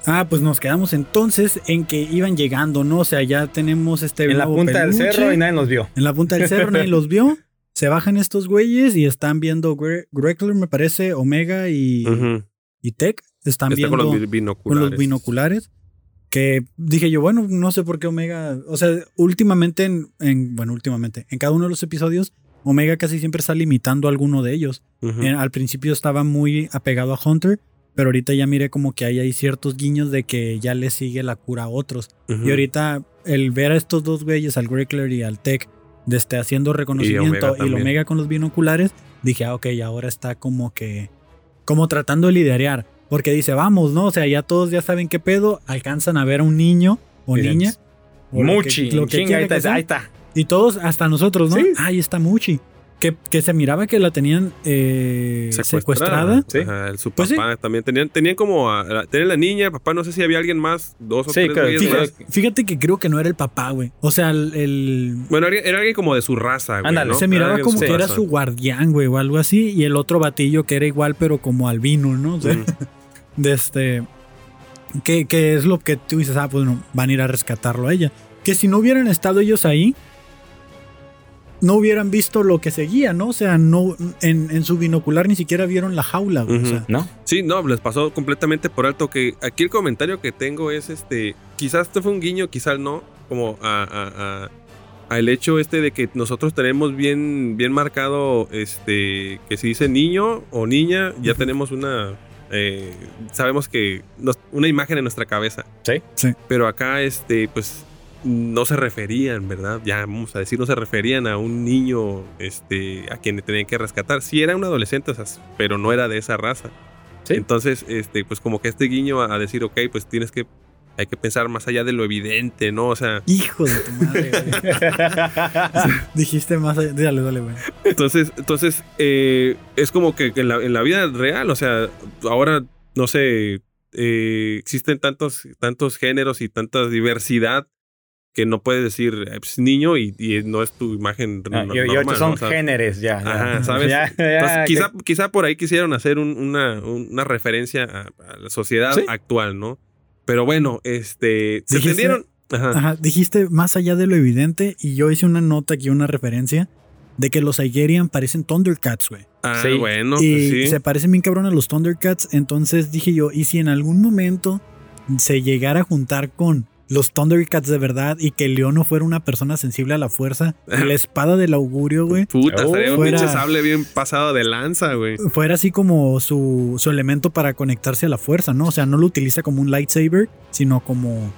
Ah, pues nos quedamos entonces en que iban llegando, ¿no? O sea, ya tenemos este En la punta del cerro y nadie nos vio. En la punta del cerro nadie los vio. Se bajan estos güeyes y están viendo Gre- Greckler, me parece, Omega y, y Tech. Están Está viendo con los bi- con binoculares. los binoculares. Que dije yo, bueno, no sé por qué Omega. O sea, últimamente, en, en- bueno, últimamente, en cada uno de los episodios, Omega casi siempre está limitando a alguno de ellos. Ujú. Eh, al principio estaba muy apegado a Hunter, pero ahorita ya miré como que hay, hay ciertos guiños de que ya le sigue la cura a otros. Y ahorita el ver a estos dos güeyes, al Greckler y al Tech, de este, haciendo reconocimiento Omega y, el. Omega con los binoculares, dije, ah, ok, ahora está como que, como tratando de liderear. Porque dice, vamos, ¿no? O sea, ya todos ya saben qué pedo, alcanzan a ver a un niño o Miren, niña. o lo que- Muchi, lo que ahí está, sea. ahí está. Y todos, hasta nosotros, ¿no? Sí. Ahí está Muchi. Que, que se miraba que la tenían eh, secuestrada. Sí. Ajá, su Pues sí. papá también. Tenían, tenían como. A, a- tenían la niña, papá, no sé si había alguien más, dos o Sí, tres güeyes fíjate- más. Fíjate, fíjate que creo que no era el papá, güey. O sea, el, el- Bueno, era, era alguien como de su raza, güey. Ándale, ¿no? se miraba como que era su guardián, güey, o algo así. Y el otro batillo que era igual, pero como albino, ¿no? O sea, Ujú. de este. Que, que es lo que tú dices, ah, pues no, van a ir a rescatarlo a ella. Que si no hubieran estado ellos ahí, no hubieran visto lo que seguía, ¿no? O sea, no en, en su binocular ni siquiera vieron la jaula, güey. O sea, ¿No? Sí, no, les pasó completamente por alto que aquí el comentario que tengo es este, quizás esto fue un guiño, quizás no, como a, a- a- a el hecho este de que nosotros tenemos bien, bien marcado este, que si dice niño o niña, ya tenemos una, eh, sabemos que nos- una imagen en nuestra cabeza. Sí. Sí. Pero acá, este, pues no se referían, ¿verdad? Ya vamos a decir, no se referían a un niño este, a quien tenían que rescatar. Sí, era un adolescente, o sea, pero no era de esa raza. Sí. Entonces, este, pues como que este guiño a, a decir, ok, pues tienes que, hay que pensar más allá de lo evidente, ¿no? O sea, hijo de tu madre, güey. Dijiste más allá. Dale, dale, güey. entonces, entonces eh, es como que en la, en la vida real, o sea, ahora, no sé, eh, existen tantos, tantos géneros y tanta diversidad que no puedes decir eh, pues, niño y, y no es tu imagen Ah, no- y, ahorita normal, son ¿no? O sea, géneros ya. ya. Ajá, ¿sabes? Ya, ya, Entonces, que- quizá, quizá por ahí quisieron hacer un- una, una referencia a, a la sociedad Sí. actual, ¿no? Pero bueno, este. Se Dijiste- entendieron. Ajá. Ajá, dijiste más allá de lo evidente y yo hice una nota aquí, una referencia de que los Igerian parecen Thundercats, güey. Ah, Sí. bueno, y pues sí. se parecen bien cabrón a los Thundercats. Entonces dije yo, ¿y si en algún momento se llegara a juntar con los Thundercats de verdad y que Leono fuera una persona sensible a la fuerza, la espada del augurio, güey, Puta, Oh, estaría un pinche sable bien pasado de lanza, güey. fuera así como su, su elemento para conectarse a la fuerza, ¿no? O sea, no lo utiliza como un lightsaber, sino como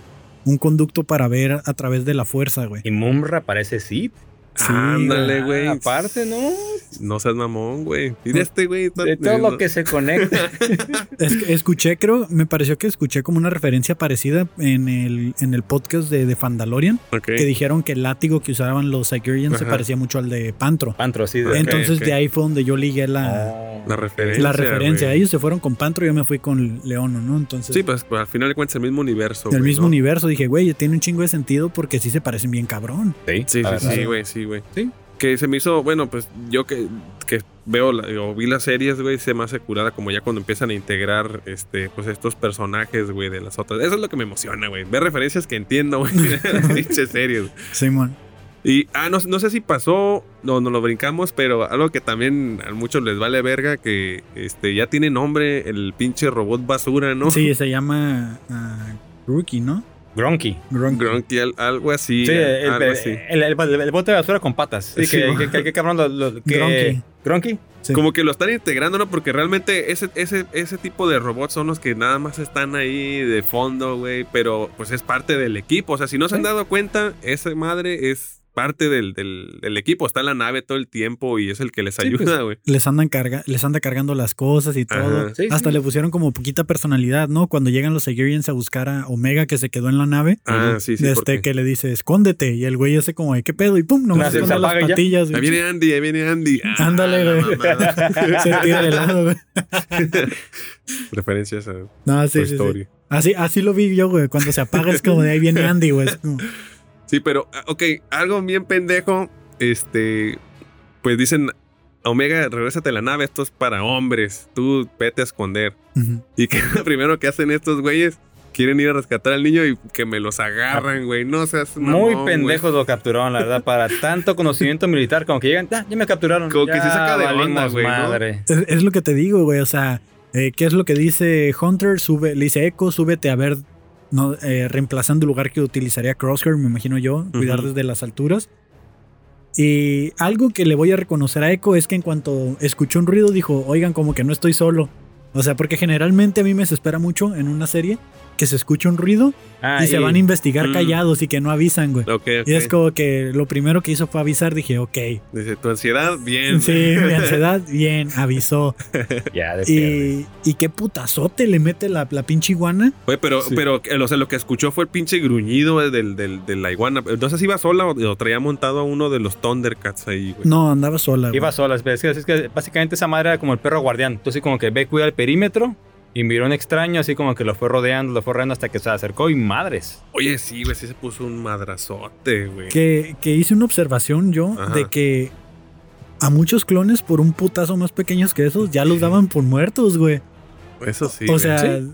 un conducto para ver a través de la fuerza, güey. Y Mumra parece Sith. Sí, Ándale, güey. aparte, ¿no? No seas mamón, güey. Y de este, güey. De todo no- lo que se conecta. Es que escuché, creo, me pareció que escuché como una referencia parecida en el, en el podcast de, de Fandalorian, Ok. que dijeron que el látigo que usaban los Sigurians se parecía mucho al de Pantro. Pantro, sí. de- Entonces de ahí fue donde yo ligué la, Oh. La referencia. la referencia. Ellos se fueron con Pantro y yo me fui con Leono, ¿no? Entonces, Sí, pues, pues, al final de cuentas el mismo universo. del güey, mismo ¿no? universo dije, güey, tiene un chingo de sentido porque sí se parecen bien cabrón. Sí, Sí, sí, sí, güey, sí, güey. Sí. Que se me hizo, bueno, pues yo que, que veo la- o vi las series, güey, se me hace curada como ya cuando empiezan a integrar este, pues estos personajes, güey, de las otras. Eso es lo que me emociona, güey. Ver referencias que entiendo, güey, de series. Simón. Y, ah, no, no sé si pasó, no, no lo brincamos, pero algo que también a muchos les vale verga, que este, ya tiene nombre el pinche robot basura, ¿no? Sí, se llama ah, Rookie, ¿no? Gronky. Gronk. Gronky, al- algo así. Sí, el, algo el, así. el- el- el bote de basura con patas. Sí, Sí, que, mo- que, que- que cabrón lo, lo- que- Gronky. Gronky. Sí. Como que lo están integrando, ¿no? Porque realmente ese, ese, ese tipo de robots son los que nada más están ahí de fondo, güey. Pero pues es parte del equipo. O sea, si no se han dado cuenta, esa madre es parte del, del, del equipo. Está en la nave todo el tiempo y es el que les Sí, ayuda, pues, güey. les andan carga, les anda cargando las cosas y todo. Sí, Hasta sí. le pusieron como poquita personalidad, ¿no? Cuando llegan los Sigurians a buscar a Omega que se quedó en la nave. Ah, sí, sí. desde porque- que le dice, escóndete. Y el güey hace como, "Ay, ¿qué pedo? Y pum, se esconde las patillas. Ahí viene Andy, ahí viene Andy. Ah, Ándale, güey. Se tira de lado, güey. Referencias a No, sí. Así, así lo vi yo, güey. Cuando se apaga es como de ahí viene Andy, güey. Sí, pero, ah, ok, algo bien pendejo. Este, pues dicen, Omega, regrésate a la nave, esto es para hombres. Tú vete a esconder. ujú. Y que lo primero que hacen estos güeyes, quieren ir a rescatar al niño y que me los agarran, güey. No seas Muy pendejos lo capturaron, la verdad. Para tanto conocimiento militar, como que llegan, "Ah, ya me capturaron. Como que sí saca de onda, güey, ¿no? madre. Es, es lo que te digo, güey. O sea, eh, ¿qué es lo que dice Hunter? Sube, le dice Echo, súbete a ver, no, eh, reemplazando el lugar que utilizaría Crosshair, me imagino yo, cuidar desde las alturas. Y algo que le voy a reconocer a Echo es que en cuanto escuchó un ruido dijo, oigan, como que no estoy solo. O sea, porque generalmente a mí me desespera mucho en una serie que se escucha un ruido Ah, y se van a investigar Mm. callados y que no avisan, güey. Ok, ok. Y es como que lo primero que hizo fue avisar, dije, ok. Dice, tu ansiedad, bien. Sí, mi ansiedad, bien, avisó. Ya. Y, y qué putazote le mete la, la pinche iguana. Güey, pero, Sí. pero eh, o sea, lo que escuchó fue el pinche gruñido eh, del, del, de la iguana. No sé si iba sola o, o traía montado a uno de los Thundercats ahí, güey. No, andaba sola. güey. Iba sola, es que, es que básicamente esa madre era como el perro guardián. Entonces como que ve, cuida el perímetro y miró un extraño, así como que lo fue rodeando, lo fue rodeando hasta que se acercó y madres. Oye, sí, güey, sí se puso un madrazote, güey. Que, que hice una observación yo Ajá. de que a muchos clones por un putazo más pequeños que esos ya los daban por muertos, güey. Eso sí. o güey. sea, Sí.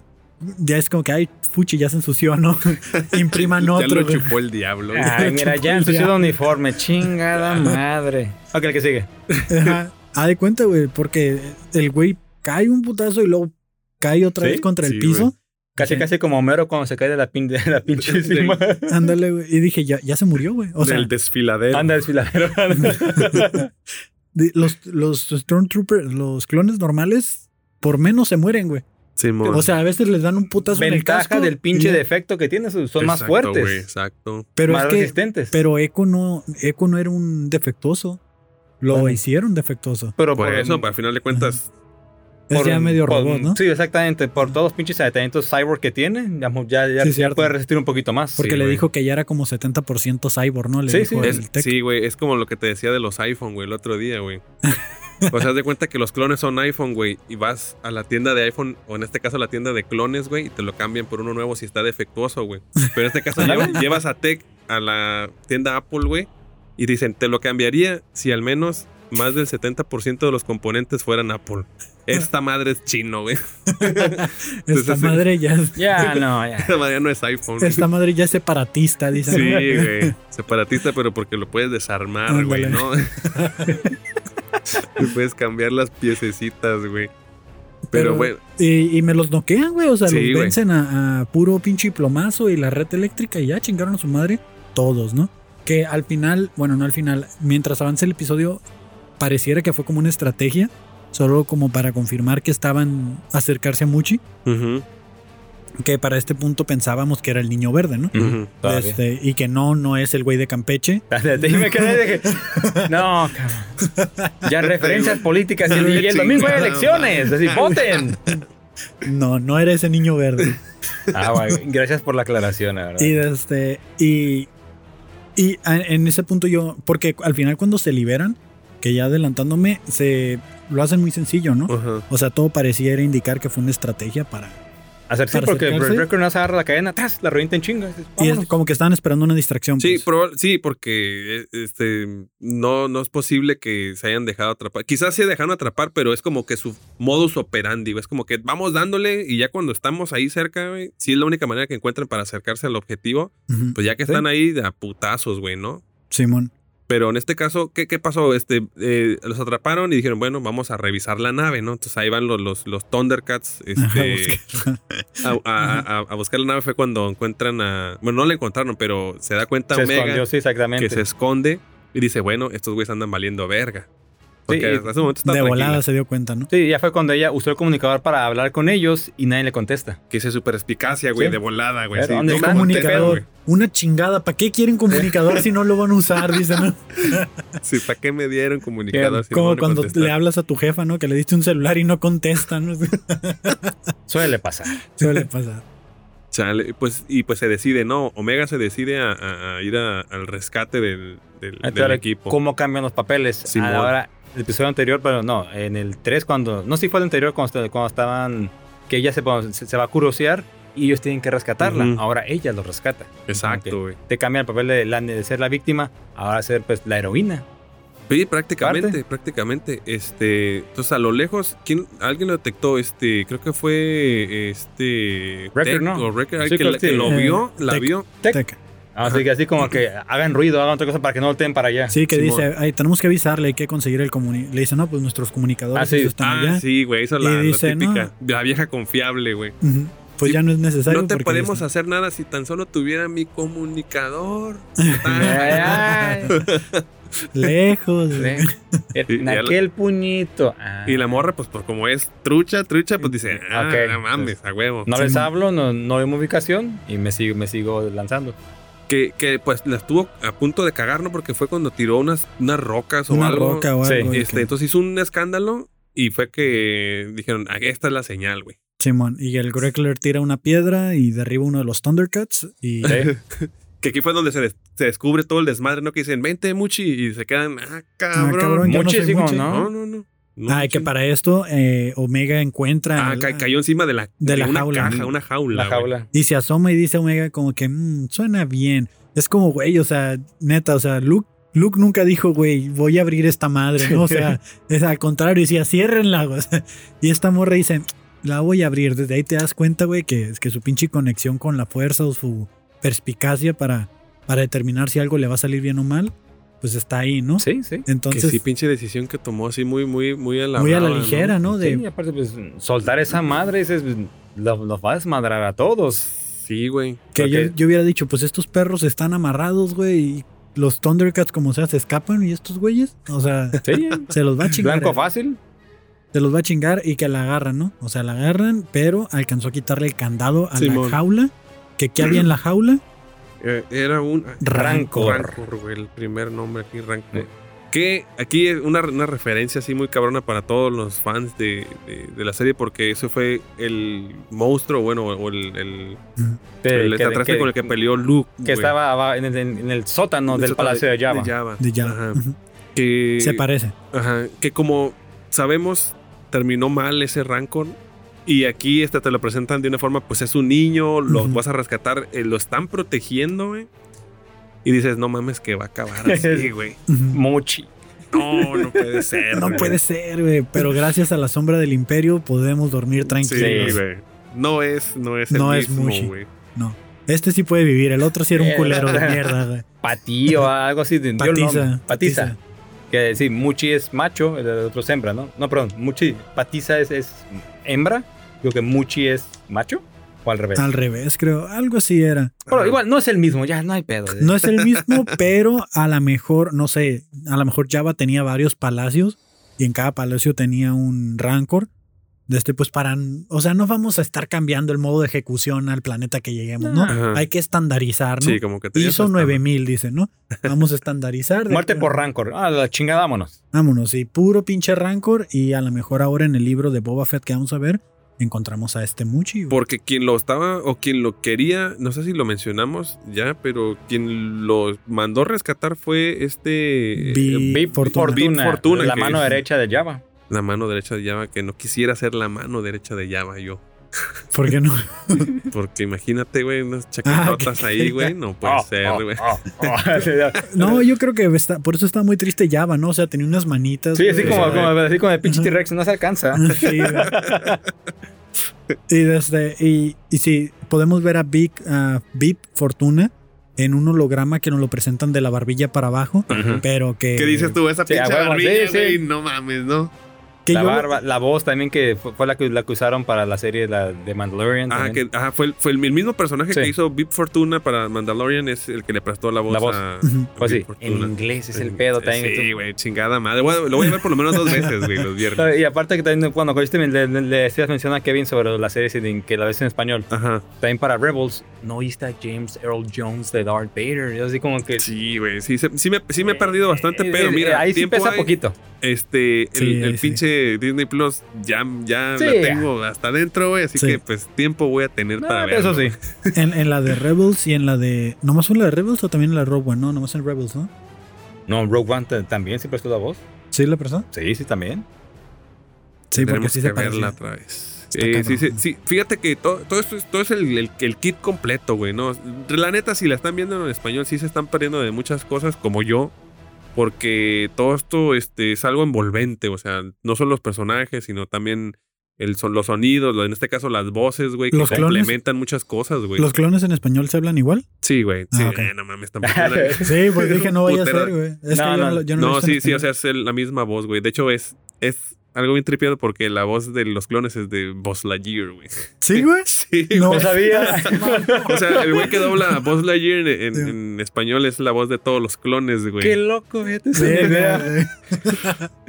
ya es como que, ay, fuchi, ya se ensució, ¿no? Impriman ya otro, lo güey. chupó el diablo. güey. Ay, mira, ya ensució el diablo. uniforme, chingada madre. Ok, el que sigue. Ajá. Ah, de cuenta, güey, porque el güey cae un putazo y luego cae otra Sí, vez contra sí, el piso. Casi, casi como Homero cuando se cae de la, pin, de la pinche Del- cima. Ándale, güey. Y dije, ya, ya se murió, güey. O sea, del desfiladero. Anda desfiladero. de- los, los Stormtroopers, los clones normales, por menos se mueren, güey. Simón. O sea, a veces les dan un putazo en el Ventaja casco. del pinche y- defecto que tiene, son más fuertes. exacto. Pero más es que, resistentes. pero Echo no, Echo no era un defectuoso. Lo Bueno. hicieron defectuoso. pero Por eso, al final de cuentas, Es por- ya medio por- robot, ¿no? Sí, exactamente. Por todos los pinches aditamentos cyborg que tiene, ya, ya, ya, Sí, ya cierto. puede resistir un poquito más. Porque Sí, le güey. dijo que ya era como 70% cyborg, ¿no? Le Sí, dijo sí. el es, tech. sí, güey, es como lo que te decía de los iPhone, güey, el otro día, güey. O sea, haz de cuenta que los clones son iPhone, güey, y vas a la tienda de iPhone, o en este caso a la tienda de clones, güey, y te lo cambian por uno nuevo si está defectuoso, güey. Pero en este caso lleva- llevas a Tech a la tienda Apple, güey, y dicen, te lo cambiaría si al menos más del 70% de los componentes fueran Apple. Esta madre es chino, güey. Esta madre ya es, Ya, no, ya. Esta madre no es iPhone. esta madre ya es separatista, dice. Sí, güey. Separatista, pero porque lo puedes desarmar, güey. ¿no? y puedes cambiar las piececitas, güey. Pero, bueno, Y, y me los noquean, güey. O sea, Sí, los vencen a, a puro pinche plomazo y la red eléctrica y ya chingaron a su madre todos, ¿no? Que al final, bueno, no al final, mientras avanza el episodio, pareciera que fue como una estrategia, solo como para confirmar que estaban acercarse a Muchi, que para este punto pensábamos que era el niño verde, ¿no? Este, y que no, no es el güey de Campeche. Me quedé de que- No, cabrón. Ya referencias políticas y, y el domingo hay elecciones. Así, voten. No, no era ese niño verde. Ah, güey, gracias por la aclaración, la verdad. Y este, y, y en ese punto yo, porque al final cuando se liberan, que ya adelantándome, se lo hacen muy sencillo, ¿no? O sea, todo pareciera indicar que fue una estrategia para... Hacer sí, para porque el acercarse. Record no se agarra la cadena atrás, la revienta en chinga. Y es como que estaban esperando una distracción. Sí, pues. sí, porque eh, este no, no es posible que se hayan dejado atrapar. Quizás se dejaron atrapar, pero es como que su modus operandi. Es como que vamos dándole y ya cuando estamos ahí cerca, güey, si es la única manera que encuentran para acercarse al objetivo, pues ya que Sí. están ahí de a putazos, güey, ¿no? Simón. Pero en este caso, ¿qué, qué pasó? Este, eh, los atraparon y dijeron, bueno, vamos a revisar la nave, ¿no? Entonces ahí van los, los, los Thundercats este, a, a- a- a buscar la nave. Fue cuando encuentran a... Bueno, no la encontraron, pero se da cuenta Se Omega escondió, sí, exactamente. que se esconde y dice, bueno, estos güeyes andan valiendo verga. Porque Sí, hasta ese momento está de tranquila. volada se dio cuenta, ¿no? Sí, ya fue cuando ella usó el comunicador para hablar con ellos y nadie le contesta. Que dice super espicacia, güey, Sí. de volada, güey. Sí. ¿dónde te comunicador. pedo, Una chingada. ¿Para qué quieren comunicador si no lo van a usar? Dicen, ¿no? Sí, ¿para qué me dieron comunicador? si Como cuando contestar? le hablas a tu jefa, ¿no? Que le diste un celular y no contesta, ¿no? Suele pasar. Suele pasar. Pues, y pues se decide, ¿no? Omega se decide a, a- a ir a- al rescate del, del- del Entonces, equipo. ¿Cómo cambian los papeles? Simón. Ahora, el episodio anterior, pero no, en el 3 cuando... No sé si fue el anterior cuando, cuando estaban... Que ella se, se, se va a curosear y ellos tienen que rescatarla. Ahora ella los rescata. Exacto, güey. Te cambia el papel de, la- de ser la víctima, ahora ser pues la heroína. Sí, prácticamente, Parte. prácticamente. Este, entonces a lo lejos, ¿quién, alguien lo detectó, este, creo que fue este Record, Tech ¿no? o Record, Sí, que, lo eh, vio, la Tech. vio. Teca. Así que así como que hagan ruido, hagan otra cosa para que no volteen para allá. Sí, que Simón. dice, ay, tenemos que avisarle, hay que conseguir el comunicador. Le dice, no, pues nuestros comunicadores Ah, sí. están Ah, allá. sí, güey, eso es la, la típica, la vieja confiable, güey. Pues Sí, ya no es necesario. No te podemos dicen- hacer nada si tan solo tuviera mi comunicador. Lejos. güey. En aquel puñito. Ah. Y la morra, pues, por como es trucha, trucha, pues dice, ah, Ok. no mames, a huevo. No Sí, les hablo, no, no hay ubicación y me sigo, me sigo lanzando. Que, que, pues la estuvo a punto de cagar, ¿no? Porque fue cuando tiró unas, unas rocas o Una algo. roca o algo. Este, que- entonces hizo un escándalo y fue que dijeron, "Ah, esta es la señal, güey. Simón. Y el Greckler tira una piedra y derriba uno de los Thundercats. Y. Que aquí fue donde se, des- se descubre todo el desmadre, ¿no? Que dicen, vente, Muchi, y se quedan, ah, cabrón. cabrón, yo no Muchísimo. ¿no? No, no, no. no ah, y que para esto eh, Omega encuentra. Ah, la- cayó encima de la, de la una jaula. caja, una jaula. La jaula. Y se asoma y dice Omega como que "Mm, suena bien. Es como, güey, o sea, neta, o sea, Luke, Luke nunca dijo, güey, voy a abrir esta madre, ¿no? O sea, es al contrario, decía, ciérrenla, güey. O sea, y esta morra dice, la voy a abrir. Desde ahí te das cuenta, güey, que, que su pinche conexión con la fuerza o su perspicacia para, para determinar si algo le va a salir bien o mal, pues está ahí, ¿no? Sí, sí. Que Entonces, sí, pinche decisión que tomó así muy, muy, muy a la muy a la brava, ¿no? ligera, ¿no? De, Sí, y aparte, pues, soltar esa madre ese, los, los va a desmadrar a todos. Sí, güey. Que yo, yo hubiera dicho, pues estos perros están amarrados, güey, y los Thundercats como sea se escapan y estos güeyes, o sea, Sí, se los va a chingar. blanco fácil. Se los va a chingar y que la agarran, ¿no? O sea, la agarran, pero alcanzó a quitarle el candado a Simón. la jaula. Que ¿qué había en la jaula? Eh, era un... Rancor. Rancor, güey, el primer nombre aquí, Rancor. Que aquí es una, una referencia así muy cabrona para todos los fans de, de- de la serie, porque ese fue el monstruo, bueno, o el, el, de- el extraterrestre con el que peleó Luke. que güey. estaba aba- en el, en el sótano del Palacio de Java. De. Ajá. Ujú. Que, Se parece. Ajá, que como sabemos, terminó mal ese Rancor. Y aquí este te lo presentan de una forma, pues es un niño, lo vas a rescatar, eh, lo están protegiendo, güey. Y dices, no mames, que va a acabar así, güey. Ujú. Mochi. No, no puede ser. No puede ser, güey. Pero gracias a la sombra del imperio podemos dormir Sí, tranquilos. güey. No es, no es el No es mismo, Mushi. güey. no. Este sí puede vivir. El otro sí era un Eh, culero de mierda, güey. Patí o algo así. Patiza. nombre. Patiza. Que sí, Muchi es macho, el otro es hembra, ¿no? No, perdón, Muchi, Patiza es, es hembra. Creo que Muchi es macho. O al revés. Al revés, creo. Algo así era. Pero igual, no es el mismo, ya no hay pedo. No es el mismo, pero a lo mejor, no sé, a lo mejor Java tenía varios palacios y en cada palacio tenía un rancor. De este, pues para. O sea, no vamos a estar cambiando el modo de ejecución al planeta que lleguemos, ¿no? Ajá. Hay que estandarizar, ¿no? Sí, como que tenía ISO su estándar. 9000, dice, ¿no? Vamos a estandarizar. Muerte que- por rancor. Ah, la chingada, vámonos. Vámonos, y puro pinche rancor. Y a lo mejor ahora en el libro de Boba Fett que vamos a ver, encontramos a este Muchi. güey. Porque quien lo estaba o quien lo quería, no sé si lo mencionamos ya, pero quien lo mandó rescatar fue este Vi- eh, Bip Fortuna. Fortuna, la mano es- derecha de Java. La mano derecha de Java, que no quisiera ser la mano derecha de Java yo. ¿Por qué no? Porque imagínate, güey, unas chaquetotas Ah, ahí, güey, no puede Oh, ser, oh, güey. oh, oh. No, yo creo que está, por eso está muy triste Java, ¿no? O sea, tenía unas manitas. Sí, así como, como, así como el pinche. T-Rex, no se alcanza. Sí, y desde y, y sí, podemos ver a Big a Bip Fortuna en un holograma que nos lo presentan de la barbilla para abajo, Ajá. pero que ¿Qué dices tú? Esa Sí, pinche barbilla, sí, sí. güey, no mames, ¿no? Que la yo- barba, la voz también que fue, fue la que la que usaron para la serie la de Mandalorian. Ajá, también. que, ajá, fue, el, fue el mismo personaje Sí. que hizo Bip Fortuna para Mandalorian, es el que le prestó la voz, La voz. a, Ujú. a Pues sí, en inglés es el En- pedo también. Sí, güey, chingada madre. Bueno, lo voy a ver por lo menos dos veces, güey, los viernes. Y aparte que también, cuando cogiste, le, le, le mención a Kevin sobre la serie que la ves en español. Ajá. También para Rebels, no oíste a James Earl Jones de Darth Vader. Yo así como que... Sí, güey, sí, sí, me, sí me he perdido bastante, Eh, pero eh, mira, ahí sí pesa hay. poquito. Este, el, Sí, el ahí sí. pinche Disney Plus ya, ya Sí. la tengo hasta adentro, güey, así Sí. que pues tiempo voy a tener para ver. eso sí. en, en la de Rebels y en la de. ¿Nomás fue en la de Rebels o también en la de Rogue One? No, nomás en Rebels, ¿no? No, Rogue One ta- también sí prestó la voz. ¿Sí la persona? Sí, sí, también. Sí, porque sí que se verla otra vez. Eh, sí, sí, sí, fíjate que todo, todo esto es, todo es el, el- el kit completo, güey, ¿no? La neta, si la están viendo en español, sí se están perdiendo de muchas cosas, como yo, porque todo esto este, es algo envolvente, o sea, no solo los personajes, sino también el, son los sonidos, en este caso las voces, güey, que Los clones- complementan muchas cosas, güey. ¿Los clones en español se hablan igual? Sí, güey, sí, Ah, ok. eh, no mames, tampoco. Sí, pues dije, no vaya a ser, güey. Es No, que yo no. no, yo no, sí, sí, o sea, es el- la misma voz, güey. De hecho, es, es algo bien tripiado porque la voz de los clones es de Buzz Lightyear, güey. ¿Sí, güey? Sí, No. güey. No sabía. O sea, el güey que dobla Buzz Lightyear en, en- Sí. en español es la voz de todos los clones, güey. Qué loco, fíjate. Sí, güey.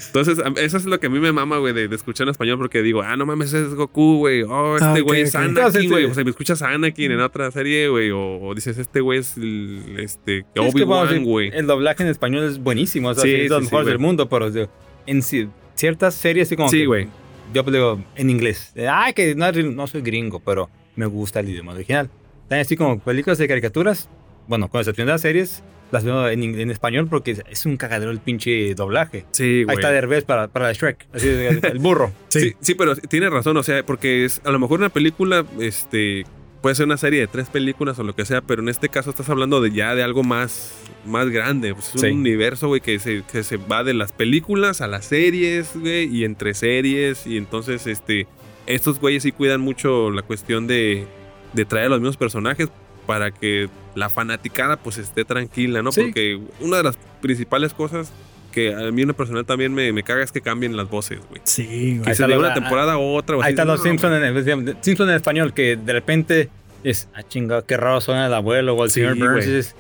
Entonces, eso es lo que a mí me mama, güey, de, de escuchar en español porque digo, ah, no mames, es Goku, güey. Oh, este Ah, ok, güey es. Anakin, güey. sí. O sea, me escuchas a Anakin en otra serie, güey. O, o dices, este güey es el, este, Es que, bueno, Obi-Wan, sí, güey. El doblaje en español es buenísimo. O sea, Sí, sí, es de los sí, sí, mejores güey. del mundo, pero o sea, en ci- ciertas series, sí, como. Sí, güey. Yo digo en inglés. Ay, que no, no soy gringo, pero me gusta el idioma original. También así como películas de caricaturas. Bueno, con excepción de las series, las veo en, en español porque es- un cagadero el pinche doblaje. Sí, Ahí güey. está Derbez para, para Shrek. Así, el, el burro. Sí. Sí. sí, pero tiene razón, o sea, porque es a lo mejor una película, este, puede ser una serie de tres películas o lo que sea, pero en este caso estás hablando de ya de algo más, más grande. Pues es Sí. un universo, güey, que se, que se va de las películas a las series, güey, y entre series, y entonces, este, estos güeyes sí cuidan mucho la cuestión de, de traer a los mismos personajes para que la fanaticada pues esté tranquila, ¿no? Sí. Porque una de las principales cosas que a mí en lo personal también me, me caga es que cambien las voces, güey. Sí, Que güey. Ahí se está de la- una temporada a otra. o Ahí están los no, Simpsons en, Simpson en español, que de repente es, ah, chinga, qué raro suena el abuelo o el Sí, señor Burns.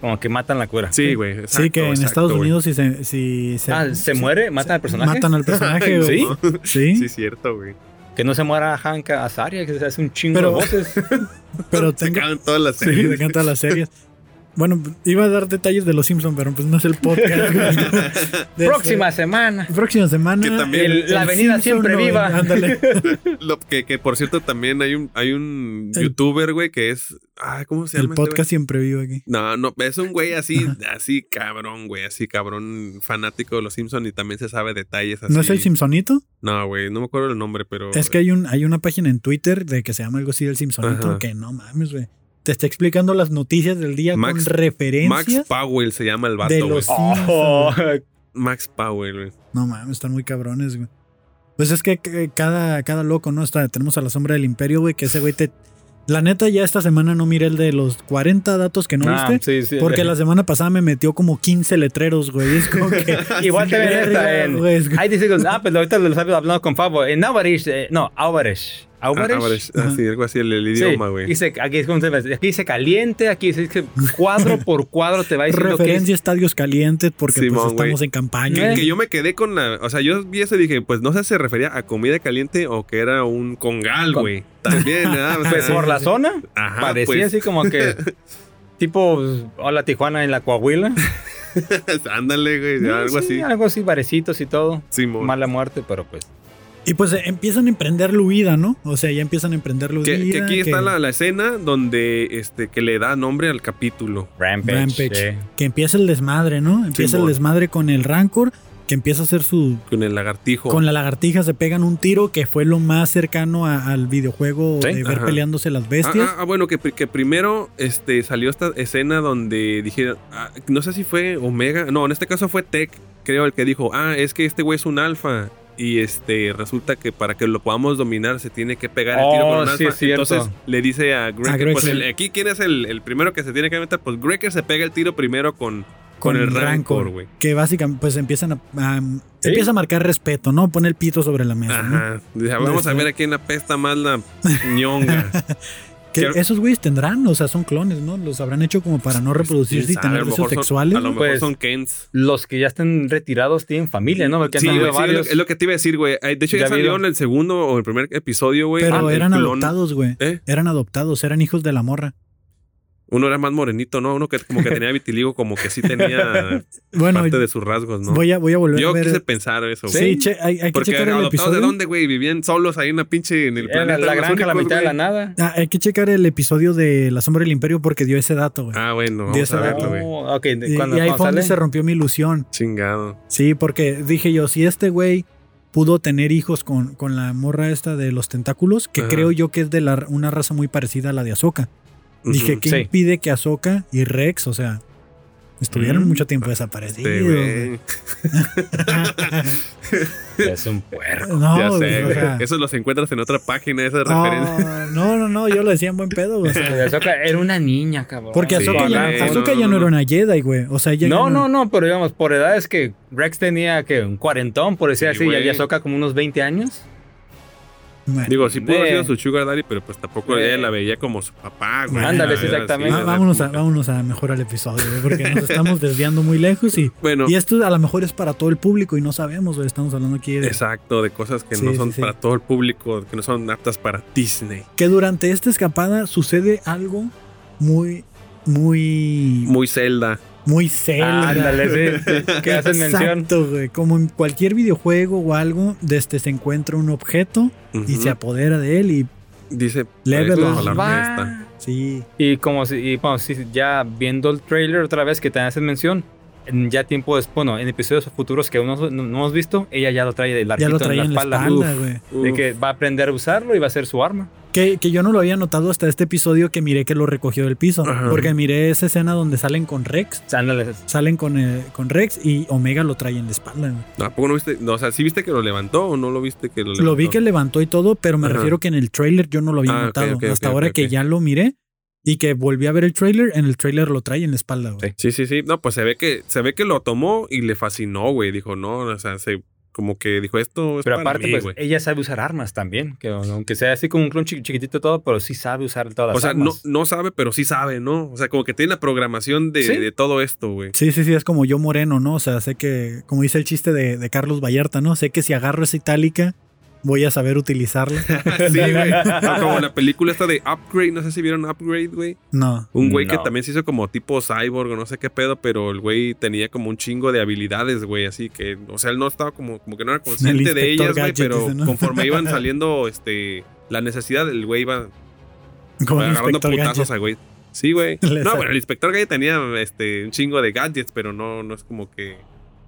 como que matan la cura. Sí, güey. Sí, exacto, que en exacto, Estados güey. Unidos si se, si se, Ah, ¿se muere? ¿Matan al personaje? Matan al personaje, güey. ¿Sí? Sí, Sí, cierto, güey. Que no se muera Hank Azaria, que se hace un chingo Pero- de voces. pero Se tengo... cagan todas las Sí, series. me encantan las series. Bueno, iba a dar detalles de los Simpsons, pero pues no es el podcast. Próxima semana. este- próxima semana. Que también- El- la avenida siempre no, viva. Ándale. Lo que, que, por cierto también hay un, hay un El- youtuber, güey, que es. Ah, ¿cómo se El llama? este güey? podcast siempre vivo aquí. No, no, es un güey así, así cabrón, güey, así cabrón, fanático de los Simpsons y también se sabe detalles así. ¿No es el Simpsonito? No, güey, no me acuerdo el nombre, pero. Es que hay, un, hay una página en Twitter de que se llama algo así del Simpsonito Ajá. que no mames, güey. Te está explicando las noticias del día Max- con Max referencias Powell se llama el vato, de los Oh, Max Power, güey. No mames, están muy cabrones, güey. Pues es que cada, cada loco, ¿no? Está, tenemos a la sombra del imperio, güey, que ese güey te... La neta, ya esta semana no miré el de los 40 datos que no Ah, viste. sí, sí. Porque la semana pasada me metió como 15 letreros, güey. Es como que... Igual te ven Verga, esta en. Ahí dice, ah, pues ahorita lo hablando con Fabo. En Average, eh, no, Average. Ah, average. Ah, sí, algo así, el, el Sí, idioma, güey. dice, aquí, es como se ve, aquí dice caliente, aquí dice que cuadro por cuadro te va diciendo que Referencia a es. estadios calientes porque pues, Simón, güey. estamos en campaña. ¿Eh? Que yo me quedé con la. O sea, yo vi eso y dije, pues no sé si se refería a comida caliente o que era un congal, Con- güey. También, ¿verdad? O Pues por la zona, Ajá, parecía pues. así como que. tipo, hola Tijuana en la Coahuila. Ándale, güey, algo Sí, así. Algo así, barecitos y todo. Simón. Mala muerte, pero pues. Y pues eh, empiezan a emprender la huida, ¿no? O sea, ya empiezan a emprender la huida. Que, que aquí está que- la, la escena donde este que le da nombre al capítulo. Rampage. Rampage. eh. Que empieza el desmadre, ¿no? Empieza el desmadre con el Rancor, que empieza a hacer su... Con el lagartijo. Con la lagartija se pegan un tiro, que fue lo más cercano a- al videojuego Sí. de ver Ajá. peleándose las Ah, bestias. ah, ah, bueno, que, que primero este, salió esta escena donde dijeron, ah, no sé si fue Omega, no, en este caso fue Tech, creo, el que dijo, ah, es que este güey es un alfa. Y este resulta que para que lo podamos dominar se tiene que pegar el tiro Oh, con un sí, alfa. Entonces le dice a Greg, A Greg, pues sí. el- aquí quién es el, el primero que se tiene que meter, pues Greker se pega el tiro primero con, con, el Rancor, güey. Que básicamente pues empiezan a, a- Sí. empieza a marcar respeto, ¿no? Pone el pito sobre la mesa. Ajá. Vamos a ver a quién apesta más la ñonga. Que esos güeyes tendrán, o sea, son clones, ¿no? Los habrán hecho como para no reproducirse y tener deseos sexuales. A lo mejor Pues, son Kens. Los que ya están retirados tienen familia, ¿no? Porque han Sí, güey, sí, es, lo, varios. es lo que te iba a decir, güey. De hecho, ya, Ya salió en el segundo o el primer episodio, güey. Pero el eran adoptados, güey. ¿Eh? Eran adoptados, eran hijos de la morra. Uno era más morenito, ¿no? Uno que como que tenía vitiligo, como que sí tenía Bueno, parte de sus rasgos, ¿no? voy, a, voy a volver Yo a ver. quise pensar eso, sí, güey. che- hay, hay que Porque checar el adoptados de episodio. dónde, güey? Vivían solos ahí en la pinche en el planeta. la los granja la mitad de la nada. Ah, hay que checar el episodio de La Sombra del Imperio porque dio ese dato, güey. Ah, bueno, vamos ese a dato. verlo, güey. Oh, ok, y, ahí fue donde se rompió mi ilusión. Chingado. Sí, porque dije yo, si este güey pudo tener hijos con, con la morra esta de los tentáculos, que Ajá. creo yo que es de la, una raza muy parecida a la de Ahsoka. Dije. ¿qué sí. impide que Ahsoka y Rex, o sea, estuvieron Mm. mucho tiempo desaparecidos? Es un puerco. no, ya sé, o güey. sea, Eso los encuentras en otra página, esa referencia. no, no, no, no, yo lo decía en buen pedo, o sea, Ahsoka era una niña, cabrón. porque Sí, Ahsoka, ya, güey, Ahsoka no, ya no, no, era no. una Jedi, güey. O sea, ya No, no, no, pero digamos, por edades que Rex tenía que un cuarentón, por decir Sí, así, y güey. Ahsoka como unos 20 años. Bueno, Digo, sí pudo haber Eh. sido su sugar daddy, pero pues tampoco Eh. ella la veía como su papá, güey. Ándale, Era así, exactamente. vámonos, a, vámonos a mejor al episodio, güey, porque nos estamos desviando muy lejos y, Bueno, y esto a lo mejor es para todo el público y no sabemos, güey. Estamos hablando aquí de exacto, de cosas que Sí, no sí, son sí. para todo el público, que no son aptas para Disney. que durante esta escapada sucede algo muy, muy, Muy Zelda. Muy Zelda. Ándale, sí, sí, que hacen mención. Exacto, güey. Como en cualquier videojuego o algo, desde se encuentra un objeto y se apodera de él y Dice, Level up. sí. Y como si, y bueno, sí, ya viendo el trailer otra vez que te hacen mención, en ya tiempo después, bueno, en episodios futuros que aún no, no- no hemos visto, ella ya lo trae del Ya arquito lo traía en la espalda, Uf, güey. de que va a aprender a usarlo y va a ser su arma. Que, que yo no lo había notado hasta este episodio que miré que lo recogió del piso. Ajá. Porque miré esa escena donde salen con Rex. Ándale, Salen con, eh, con Rex y Omega lo trae en la espalda. ¿A poco no viste? No, o sea, ¿sí viste que lo levantó o no lo viste que lo levantó? Lo vi que levantó y todo, pero me Ajá. refiero que en el trailer yo no lo había Ah, notado. Hasta ahora que ya lo miré y que volví a ver el trailer, en el trailer lo trae en la espalda, güey. Sí, sí, sí. No, pues se ve que se ve que lo tomó y le fascinó, güey. Dijo, no, o sea, se, como que dijo, esto es Pero para aparte, mí, pues ella sabe usar armas también. Que aunque sea así como un clon chi- chiquitito todo, pero sí sabe usar todas las O sea, no, armas. no sabe, pero sí sabe, ¿no? O sea, como que tiene la programación de, Sí. de todo esto, güey. Sí, sí, sí, es como yo moreno, ¿no? O sea, sé que, como dice el chiste de, de Carlos Vallarta, ¿no? Sé que si agarro esa itálica, voy a saber utilizarla. sí, güey. O como la película esta de Upgrade, no sé si vieron Upgrade, güey. No. Un güey que No. también se hizo como tipo cyborg o no sé qué pedo, pero el güey tenía como un chingo de habilidades, güey, así que, o sea, él no estaba como, como que no era consciente de inspector ellas, güey, pero ese, ¿no? conforme iban saliendo, este, la necesidad, el güey iba Como agarrando inspector putazos a güey. Sí, güey. No, bueno, el inspector Gadget tenía este, un chingo de gadgets, pero no, no es como que.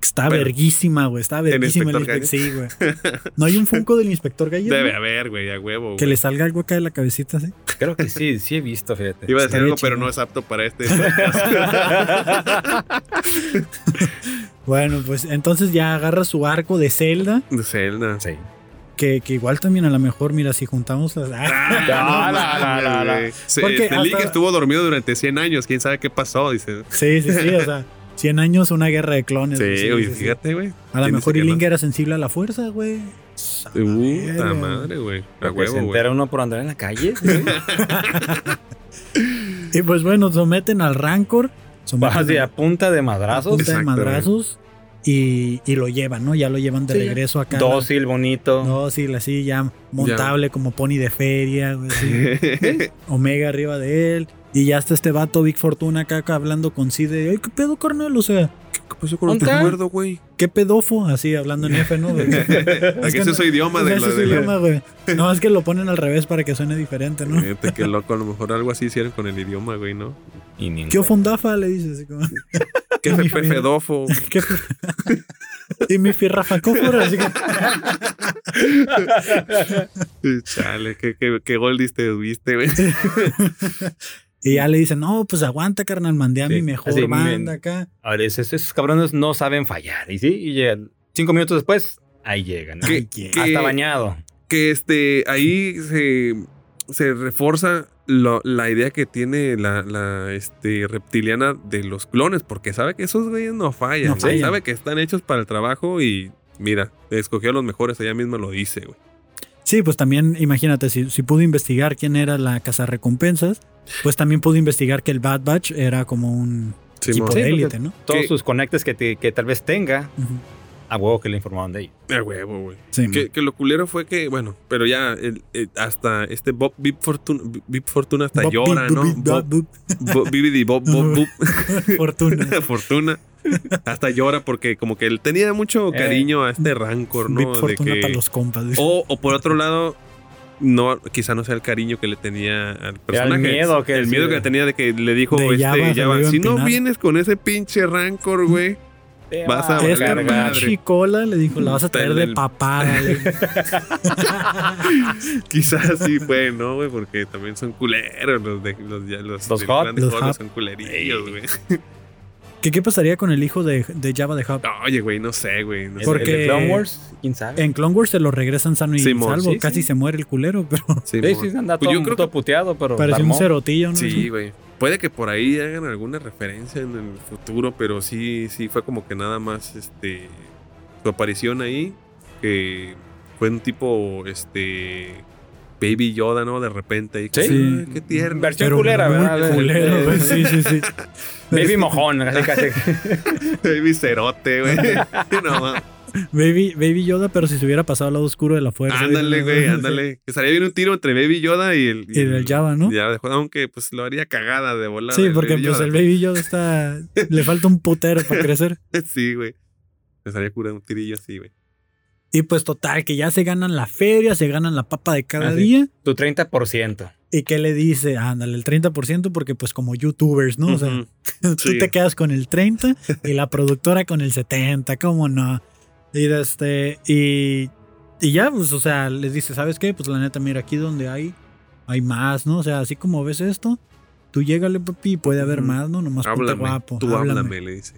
Está Bueno. verguísima, güey. Está verguísima el Inspector. Sí, güey. ¿No hay un Funko del inspector Gadget? Debe haber, güey, a huevo. Que güey. le salga algo acá de la cabecita, ¿sí? Creo que sí, sí he visto, fíjate. Iba a decir algo, pero no es apto para este. Bueno, pues entonces ya agarra su arco de Zelda, De Zelda. Sí. que, que igual también a lo mejor, mira, si juntamos las... Ah, No, no, no, Porque este Link hasta- estuvo dormido durante 100 años. ¿Quién sabe qué pasó? Dice. Sí, sí, sí, o sea, 100 años, una guerra de clones. Sí, güey, güey, sí, sí. fíjate, güey. A lo ¿Quién mejor no? era sensible a la fuerza, güey. A Puta madre, güey. A huevo, se güey. entera uno por andar en la calle. Y pues bueno, someten al Rancor. Someten Vas de a- a punta de a madrazos. punta de madrazos. Y, y lo llevan, ¿no? Ya lo llevan de Sí. regreso acá. Dócil, bonito. Sí, así ya montable como pony de feria, güey. así. Omega arriba de él. Y ya está este vato Big Fortuna acá, acá hablando con sí de, ay, ¿qué pedo, carnal? O sea, ¿Qué pasó con el recuerdo, güey? ¿qué pedofo? Así, hablando en F, ¿no? Aquí ese es su idioma de Ese lo es su de la- idioma, güey. No, es que lo ponen al revés para que suene diferente, ¿no? Fíjate qué loco, a lo mejor algo así hicieron con el idioma, güey, ¿no? Y ni en ¿Qué ofondafa? Le dice así como. Qué Mi fe- fe- fedofo. ¿Qué? y mi firrafacófora, así que. Chale, qué, qué, qué gol diste, tuviste, güey. Y ya le dicen, no, pues aguanta, carnal, mandé a Sí, mi mejor así, banda acá. A ver, esos, esos cabrones no saben fallar. Y sí, y llegan. Cinco minutos después, ahí llegan. ¿no? ¿Qué- Ay, qué- qué- Hasta bañado. que este ahí se, se refuerza lo- la idea que tiene la, la, este, reptiliana de los clones, porque sabe que esos güeyes no fallan, No güey. fallan. sabe que están hechos para el trabajo y mira, escogió a los mejores, ella misma lo dice, güey. Sí, pues también, imagínate, si, si pudo investigar quién era la cazarrecompensas, pues también pudo investigar que el Bad Batch era como un equipo Sí, de porque- élite, ¿no? Todos sus conectes que, te- que tal vez tenga, a huevo que le informaron de ellos. A huevo, güey. Sí, Que, que lo culero fue que, bueno, pero ya el- el- hasta este Bob Bip Fortuna, Bip Fortuna hasta Bob, llora, bip, ¿no? bip, Bob, bip, Bob, Bibidi Bob, Bob, Bob. bip. Fortuna. Fortuna. Hasta llora porque como que él tenía mucho Eh. cariño a este rancor, ¿no? De que- para los compas. o, o por otro lado, no, quizá no sea el cariño que le tenía al personaje. miedo que el miedo que tenía de que le dijo De este si no empinar". vienes con ese pinche rancor, güey. Te Vas va a Esta pinche cola le dijo, la vas a traer de el- dijo. Quizás sí fue, ¿no, güey? Porque también son culeros los de los, ya- los, Hot. Hot. son culerillos, güey. ¿Qué, ¿Qué pasaría con el hijo de, de Jabba de Hutt? Oye, güey, no sé, güey. No ¿El- sé. Porque- el de Clone Wars? ¿Quién sabe? En Clone Wars se lo regresan sano y Simón, salvo. sí, Casi sí. se muere el culero, pero Sí, Sí, anda Pues todo, yo creo todo que puteado, pero parece un cerotillo, ¿no? Sí, güey. Puede que por ahí hagan alguna referencia en el futuro, pero sí, sí fue como que nada más este su aparición ahí, que fue un tipo este Baby Yoda, ¿no? De repente. Sí. Qué tierno. Versión Pero culera, ¿verdad? culero, güey. Sí, sí, sí. Baby mojón, casi casi. Baby cerote, güey. no, mames. Baby, Baby Yoda, pero si se hubiera pasado al lado oscuro de la fuerza. ándale, güey, ándale. Que estaría bien un tiro entre Baby Yoda y el. Y el Jabba, ¿no? Ya, dejó- aunque pues lo haría cagada de volar. Sí, porque pues el Baby Yoda está... Le falta un putero para crecer. Sí, güey. Me estaría curando un tirillo así, güey. Y pues total, que ya se ganan la feria, se ganan la papa de cada Ah, día. Tu 30%. ¿Y qué le dice? Ándale, el 30% porque pues como youtubers, ¿no? O sea, tú te quedas con el 30 y la productora con el 70, ¿cómo no? Y este, y, y ya, pues, o sea, les dice, ¿sabes qué? Pues la neta, mira, aquí donde hay, hay más, ¿no? O sea, así como ves esto, tú llégale, papi, y puede haber más, ¿no? Nomás ponte Háblame. guapo. Tú háblame. háblame, le dice.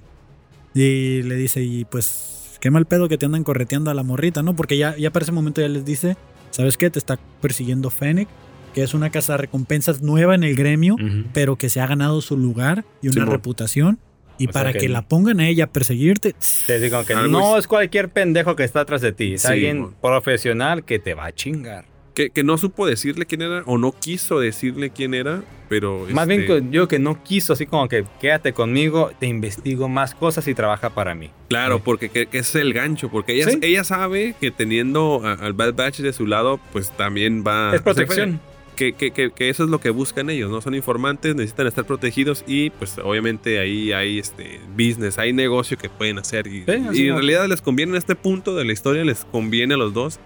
Y le dice, y pues, qué mal pedo que te andan correteando a la morrita, ¿no? Porque ya, ya para ese momento ya les dice, ¿sabes qué? Te está persiguiendo Fennec, que es una casa de recompensas nueva en el gremio, pero que se ha ganado su lugar y una reputación. Y O para que la pongan a ella a perseguirte, Te digo que Algo no es- cualquier pendejo que está atrás de ti. Es Sí, alguien profesional que te va a chingar. Que, que no supo decirle quién era o no quiso decirle quién era, pero. Más este, bien yo que no quiso, así como que quédate conmigo, te investigo más cosas y trabaja para mí. Claro, Sí. porque que, es el gancho, porque ella, Sí. ella sabe que teniendo a- al Bad Batch de su lado, pues también va... es protección. que, que, que, eso es lo que buscan ellos, ¿no? Son informantes, necesitan estar protegidos y pues obviamente ahí hay este business, hay negocio que pueden hacer y, Sí, y en realidad les conviene en este punto de la historia, les conviene a los dos.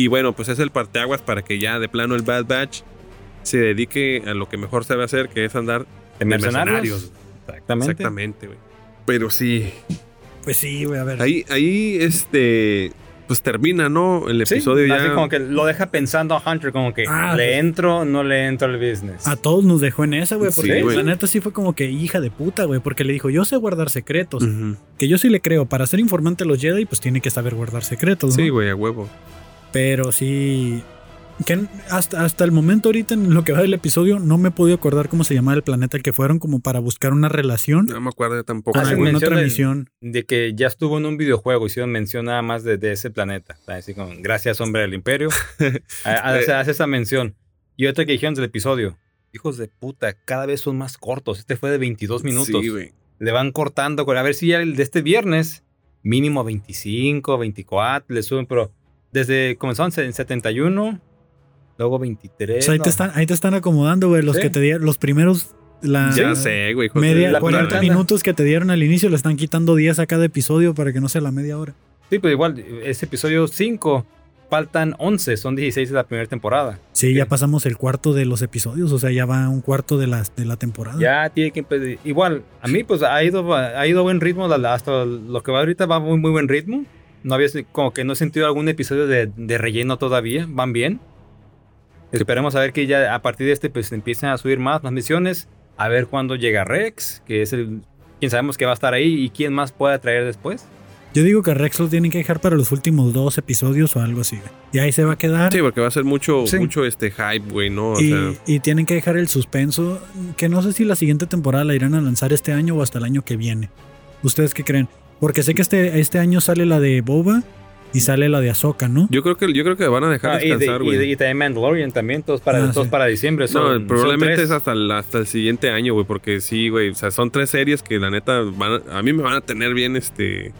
Y bueno, pues es el parteaguas para que ya de plano el Bad Batch se dedique a lo que mejor sabe hacer, que es andar De mercenarios. Exactamente. Exactamente, güey. Pero sí, pues sí, güey, a ver. ahí, ahí, este, pues termina, ¿no? El Sí, episodio así ya. como que lo deja pensando a Hunter, como que Ah, le pues- entro, no le entro al business. A todos nos dejó en esa, güey. Porque Sí, güey. la neta sí fue como que hija de puta, güey. Porque le dijo, yo sé guardar secretos. Que yo sí le creo. Para ser informante de los Jedi, pues tiene que saber guardar secretos, ¿no? Sí, güey, a huevo. Pero sí. Que hasta, hasta el momento, ahorita en lo que va del episodio, no me he podido acordar cómo se llamaba el planeta al que fueron, como para buscar una relación No me acuerdo tampoco. Hacen alguna otra misión. de que ya estuvo en un videojuego, hicieron mención nada más de, de ese planeta. Así como, gracias, hombre del imperio. Hace, hace esa mención. Y otra que dijeron del episodio. Hijos de puta, cada vez son más cortos. Este fue de 22 minutos. Sí, güey. le van cortando. con- A ver si ya el de este viernes, mínimo 25, 24, le suben, pero desde comenzaron en 71, luego 23. O sea, ahí, no. te están, ahí te están acomodando, güey. Los Sí. que te dieron, los primeros. La, Ya sé, güey. hijo de Media, la 40 primera- minutos que te dieron al inicio le están quitando 10 a cada episodio para que no sea la media hora. Sí, pero igual, ese episodio 5, faltan 11, son 16 de la primera temporada. Sí, ya pasamos el cuarto de los episodios, o sea, ya va un cuarto de la, de la temporada. Ya tiene que empe- Igual, a mí pues ha ido, ha ido a buen ritmo, hasta lo que va ahorita va muy, muy buen ritmo. No había, como que no he sentido algún episodio de, de relleno todavía, van bien. Esperemos a ver que ya a partir de este pues empiecen a subir más las misiones, a ver cuándo llega Rex, que es el... Quién sabemos que va a estar ahí y quién más pueda traer después. Yo digo que Rex lo tienen que dejar para los últimos dos episodios o algo así. Y ahí se va a quedar. Sí, porque va a ser mucho, Sí. mucho este hype, güey, ¿no? O y, sea, y tienen que dejar el suspenso, que no sé si la siguiente temporada la irán a lanzar este año o hasta el año que viene. ¿Ustedes qué creen? Porque sé que este, este año sale la de Boba y sale la de Ahsoka, ¿no? yo creo que yo creo que van a dejar Ah, y, de- descansar, y, de- güey. y también Mandalorian también, todos para, Ah, todos sí. para diciembre. No, son- probablemente es hasta el, hasta el siguiente año, güey, porque sí, güey, o sea, son tres series que la neta van a, a mí me van a tener bien, este,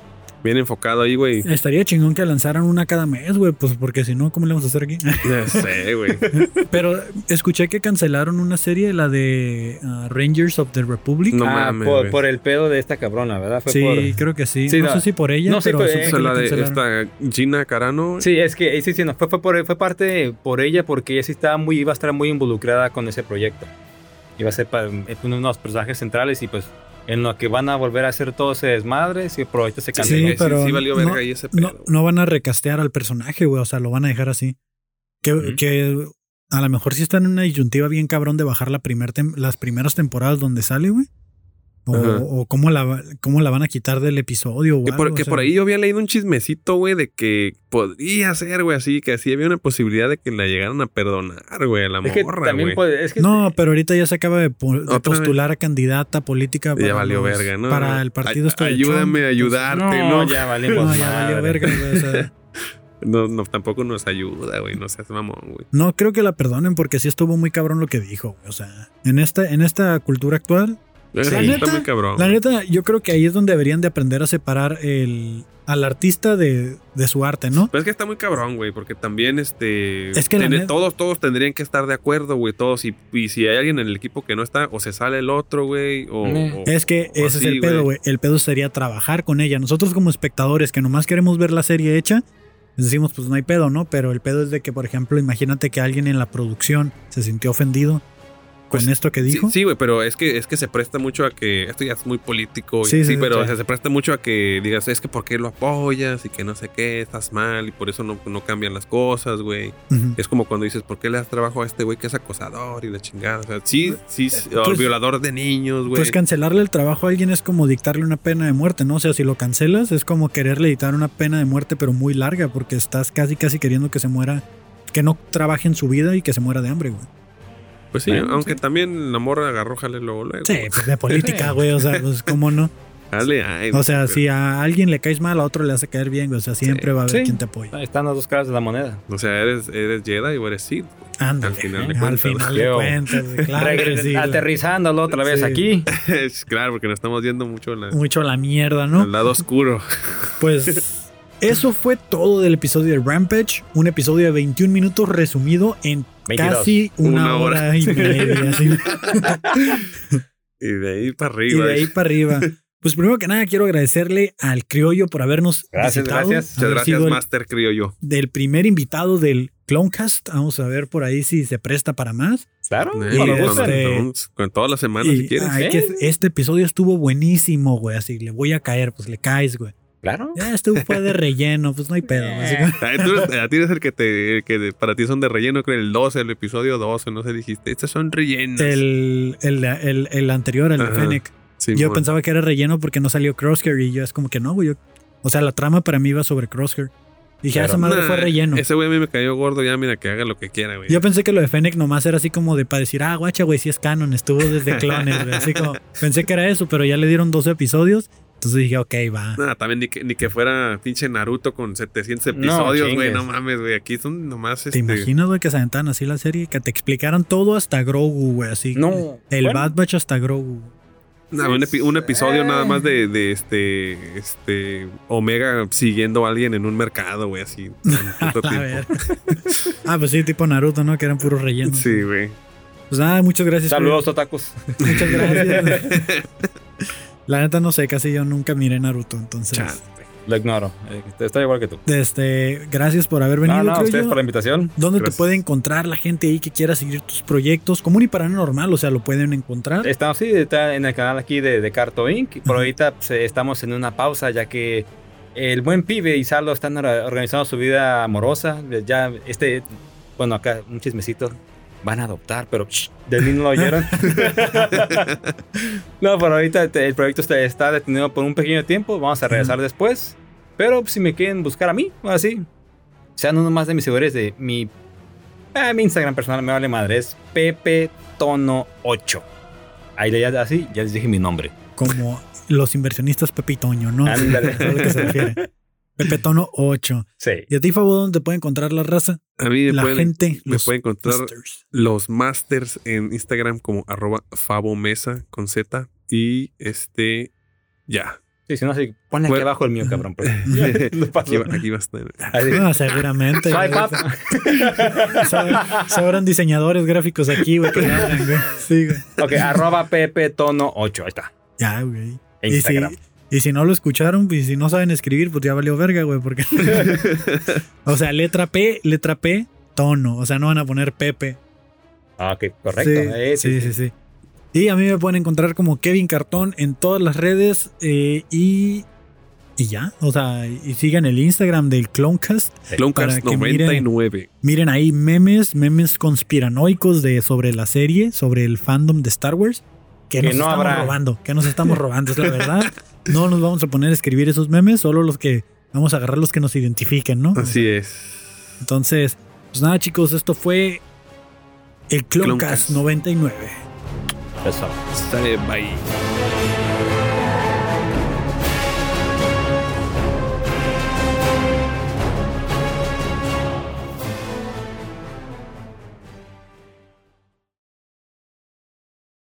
bien enfocado ahí, güey. Estaría chingón que lanzaran una cada mes, güey, pues porque si no, ¿cómo le vamos a hacer aquí? Ya sé, güey. Pero escuché que cancelaron una serie, la de ah, Rangers of the Republic. No Ah, mames, por, por el pedo de esta cabrona, ¿verdad? Fue sí, por- creo que sí. Sí, no, no. sé si por ella, No, sí, pero pero, supe eh, que la de esta Gina Carano. Sí, es que sí, sí, no, fue, fue, por, fue parte por ella porque ella sí estaba muy, iba a estar muy involucrada con ese proyecto. Iba a ser pa- uno de los personajes centrales y pues en lo que van a volver a hacer todo ese desmadre, sí, pero ahorita se Sí, canceló. Sí, pero sí valió no- verga ahí ese No, pedo. no van a recastear al personaje, güey. O sea, lo van a dejar así. Que, a lo mejor sí están en una disyuntiva bien cabrón de bajar la primer tem- las primeras temporadas donde sale, güey. O, o cómo, la, cómo la van a quitar del episodio. O Que por, algo, que o sea. por ahí yo había leído un chismecito, güey, de que podría ser, güey, así, que así había una posibilidad de que la llegaran a perdonar, güey, a la Es que morra, también güey. puede- es que No, pero ahorita ya se acaba de, po- de postular a candidata política Ya para, valió los- verga, ¿no? para el partido Ay- este Ayúdame a ayudarte, no, ¿no? ya valimos no, ya valió verga, güey. o sea, No, no, tampoco nos ayuda, güey, no seas mamón, güey. no creo que la perdonen porque sí estuvo muy cabrón lo que dijo. güey. O sea, en esta, en esta cultura actual, La está neta- muy cabrón. La neta, yo creo que ahí es donde deberían de aprender a separar el, al artista de, de su arte, ¿no? Pero es que está muy cabrón, güey, porque también, este... Es que la tiene- neta- todos, todos tendrían que estar de acuerdo, güey, todos. Y, y si hay alguien en el equipo que no está, o se sale el otro, güey, o... Eh. o- Es que o ese es el pedo, güey. El pedo sería trabajar con ella. Nosotros como espectadores que nomás queremos ver la serie hecha, decimos, pues no hay pedo, ¿no? Pero el pedo es de que, por ejemplo, imagínate que alguien en la producción se sintió ofendido con Pues, esto que dijo. Sí, güey, pero es que, es que se presta mucho a que. Esto ya es muy político. y- Sí, Sí, sí, pero sí. o sea, se presta mucho a que digas, es que ¿por qué lo apoyas? Y que no sé qué, estás mal y por eso no, no cambian las cosas, güey. Es como cuando dices, ¿por qué le das trabajo a este güey que es acosador y la chingada? O sea, sí, sí, sí, o Pues- violador de niños, güey. Pues cancelarle el trabajo a alguien es como dictarle una pena de muerte, ¿no? O sea, si lo cancelas es como quererle dictar una pena de muerte, pero muy larga, porque estás casi, casi queriendo que se muera, que no trabaje en su vida y que se muera de hambre, güey. Pues sí, Bueno, aunque sí. también la morra agarró jale luego, luego. Sí, pues de política, güey, o sea, pues cómo no. Dale, ay, O sea, pero- si a alguien le caes mal, a otro le hace caer bien, güey. O sea, siempre Sí. va a haber Sí. quien te apoye. Ahí están las dos caras de la moneda. O sea, eres, eres Jedi o eres Sith. Ándale, Al final de al final de cuentas, claro que Regre- sí. Aterrizándolo otra vez Sí. aquí. Claro, porque nos estamos yendo mucho la- Mucho a la mierda, al ¿no? lado oscuro. Pues eso fue todo del episodio de Rampage. Un episodio de 21 minutos resumido en 22. casi una, Una hora. hora. y media. así. Y de ahí para y arriba. de ahí para arriba. Pues primero que nada quiero agradecerle al criollo por habernos Gracias, visitado. gracias. Muchas gracias, sido el- Master, creo yo. del primer invitado del Clonecast. Vamos a ver por ahí si se presta para más. Claro, y este- con, todas las semanas, Y si quieres. ¿eh? que- este episodio estuvo buenísimo, güey. Así le voy a caer, pues le caes, güey. Claro. Ya esto fue de relleno, pues no hay pedo. Ah, tú eres- a ti eres el que te el que de- para ti son de relleno, creo el 12, el episodio 12, no sé, dijiste, estos son rellenos. El, el, el, el anterior, el de. Fennec. Sí, yo pensaba que era relleno porque no salió Crosshair y yo es como que no, güey. o sea, la trama para mí iba sobre Crosshair. Dije, ah, Pero- esa madre fue relleno. Ese güey a mí me cayó gordo, ya mira que haga lo que quiera, güey. Yo pensé que lo de Fennec nomás era así como de para decir, ah, guacha, güey, sí es canon, estuvo desde clones, güey. Así como, pensé que era eso, pero ya le dieron 12 episodios. Entonces dije, ok, va. Nah, también ni que, ni que fuera pinche Naruto con 700 No, episodios, güey. No, mames, güey. Aquí son nomás ¿Te este. imaginas, güey, que se aventaran así la serie? Que te explicaran todo hasta Grogu, güey, así. No. El Bueno. Bad Batch hasta Grogu. nah, un, epi- un episodio Eh. nada más de, de este. Este. Omega siguiendo a alguien en un mercado, güey, así. A ver. ah, pues sí, tipo Naruto, ¿no? Que eran puros rellenos. Sí, güey. Pues nada, muchas gracias. Saludos, otakus. Freddy. Muchas gracias. La neta no sé, casi yo nunca miré Naruto, entonces. Lo ignoro. Estoy igual que tú. Este, gracias por haber venido. No, no, creo ustedes yo. por la invitación. ¿Dónde te Gracias. puede encontrar la gente ahí que quiera seguir tus proyectos? Común y paranormal, o sea, lo pueden encontrar. Estamos sí, está en el canal aquí de, de Carto Inc. Por Ujú. ahorita pues, eh, estamos en una pausa ya que el buen pibe y Salo están or- organizando su vida amorosa. Ya este, bueno, acá un chismecito. Van a adoptar, pero shh, de mí no lo oyeron. no, por ahorita el proyecto está, está detenido por un pequeño tiempo. Vamos a regresar después. Pero si me quieren buscar a mí, así, sean uno más de mis seguidores de mi, ah, mi Instagram personal, me vale madre, es Pepe Tono 8. Ahí le ya así, ya les dije mi nombre. Como los inversionistas Pepe y Toño, ¿no? Ándale. A lo que se refiere. Pepe Tono 8. Sí. ¿Y a ti, Fabo, dónde te puede encontrar la raza? A mí me La pueden, gente, me los puede encontrar masters. los masters en Instagram como arroba Fabomesa con Z. Y este. Ya. Sí, si no, sí, ponle aquí Bueno. abajo el mío, cabrón. paso. Aquí, va- aquí va a estar. Así. Ah, seguramente. Sobran- diseñadores gráficos aquí, güey, que hagan, güey. Sí, güey. Ok, arroba Pepe Tono 8. Ahí está. Ya, güey. En Y si, Instagram. Y si no lo escucharon, pues si no saben escribir, pues ya valió verga, güey, porque... o sea, letra P, letra P, tono. O sea, no van a poner Pepe. Ah, ok, correcto. Sí, Eh, sí, sí, sí. Y a mí me pueden encontrar como Kevin Cartón en todas las redes eh, y... Y ya, o sea, y sigan el Instagram del Clonecast. Para Cloncast que miren- 99. Miren ahí memes, memes conspiranoicos de, sobre la serie, sobre el fandom de Star Wars. Que, Que nos no estamos habrá. robando, que nos estamos robando, es la verdad. No nos vamos a poner a escribir esos memes, solo los que vamos a agarrar los que nos identifiquen, ¿no? Así es. Entonces, pues nada, chicos, esto fue el Cloncast Cloncast. 99. Eso. Sale, bye.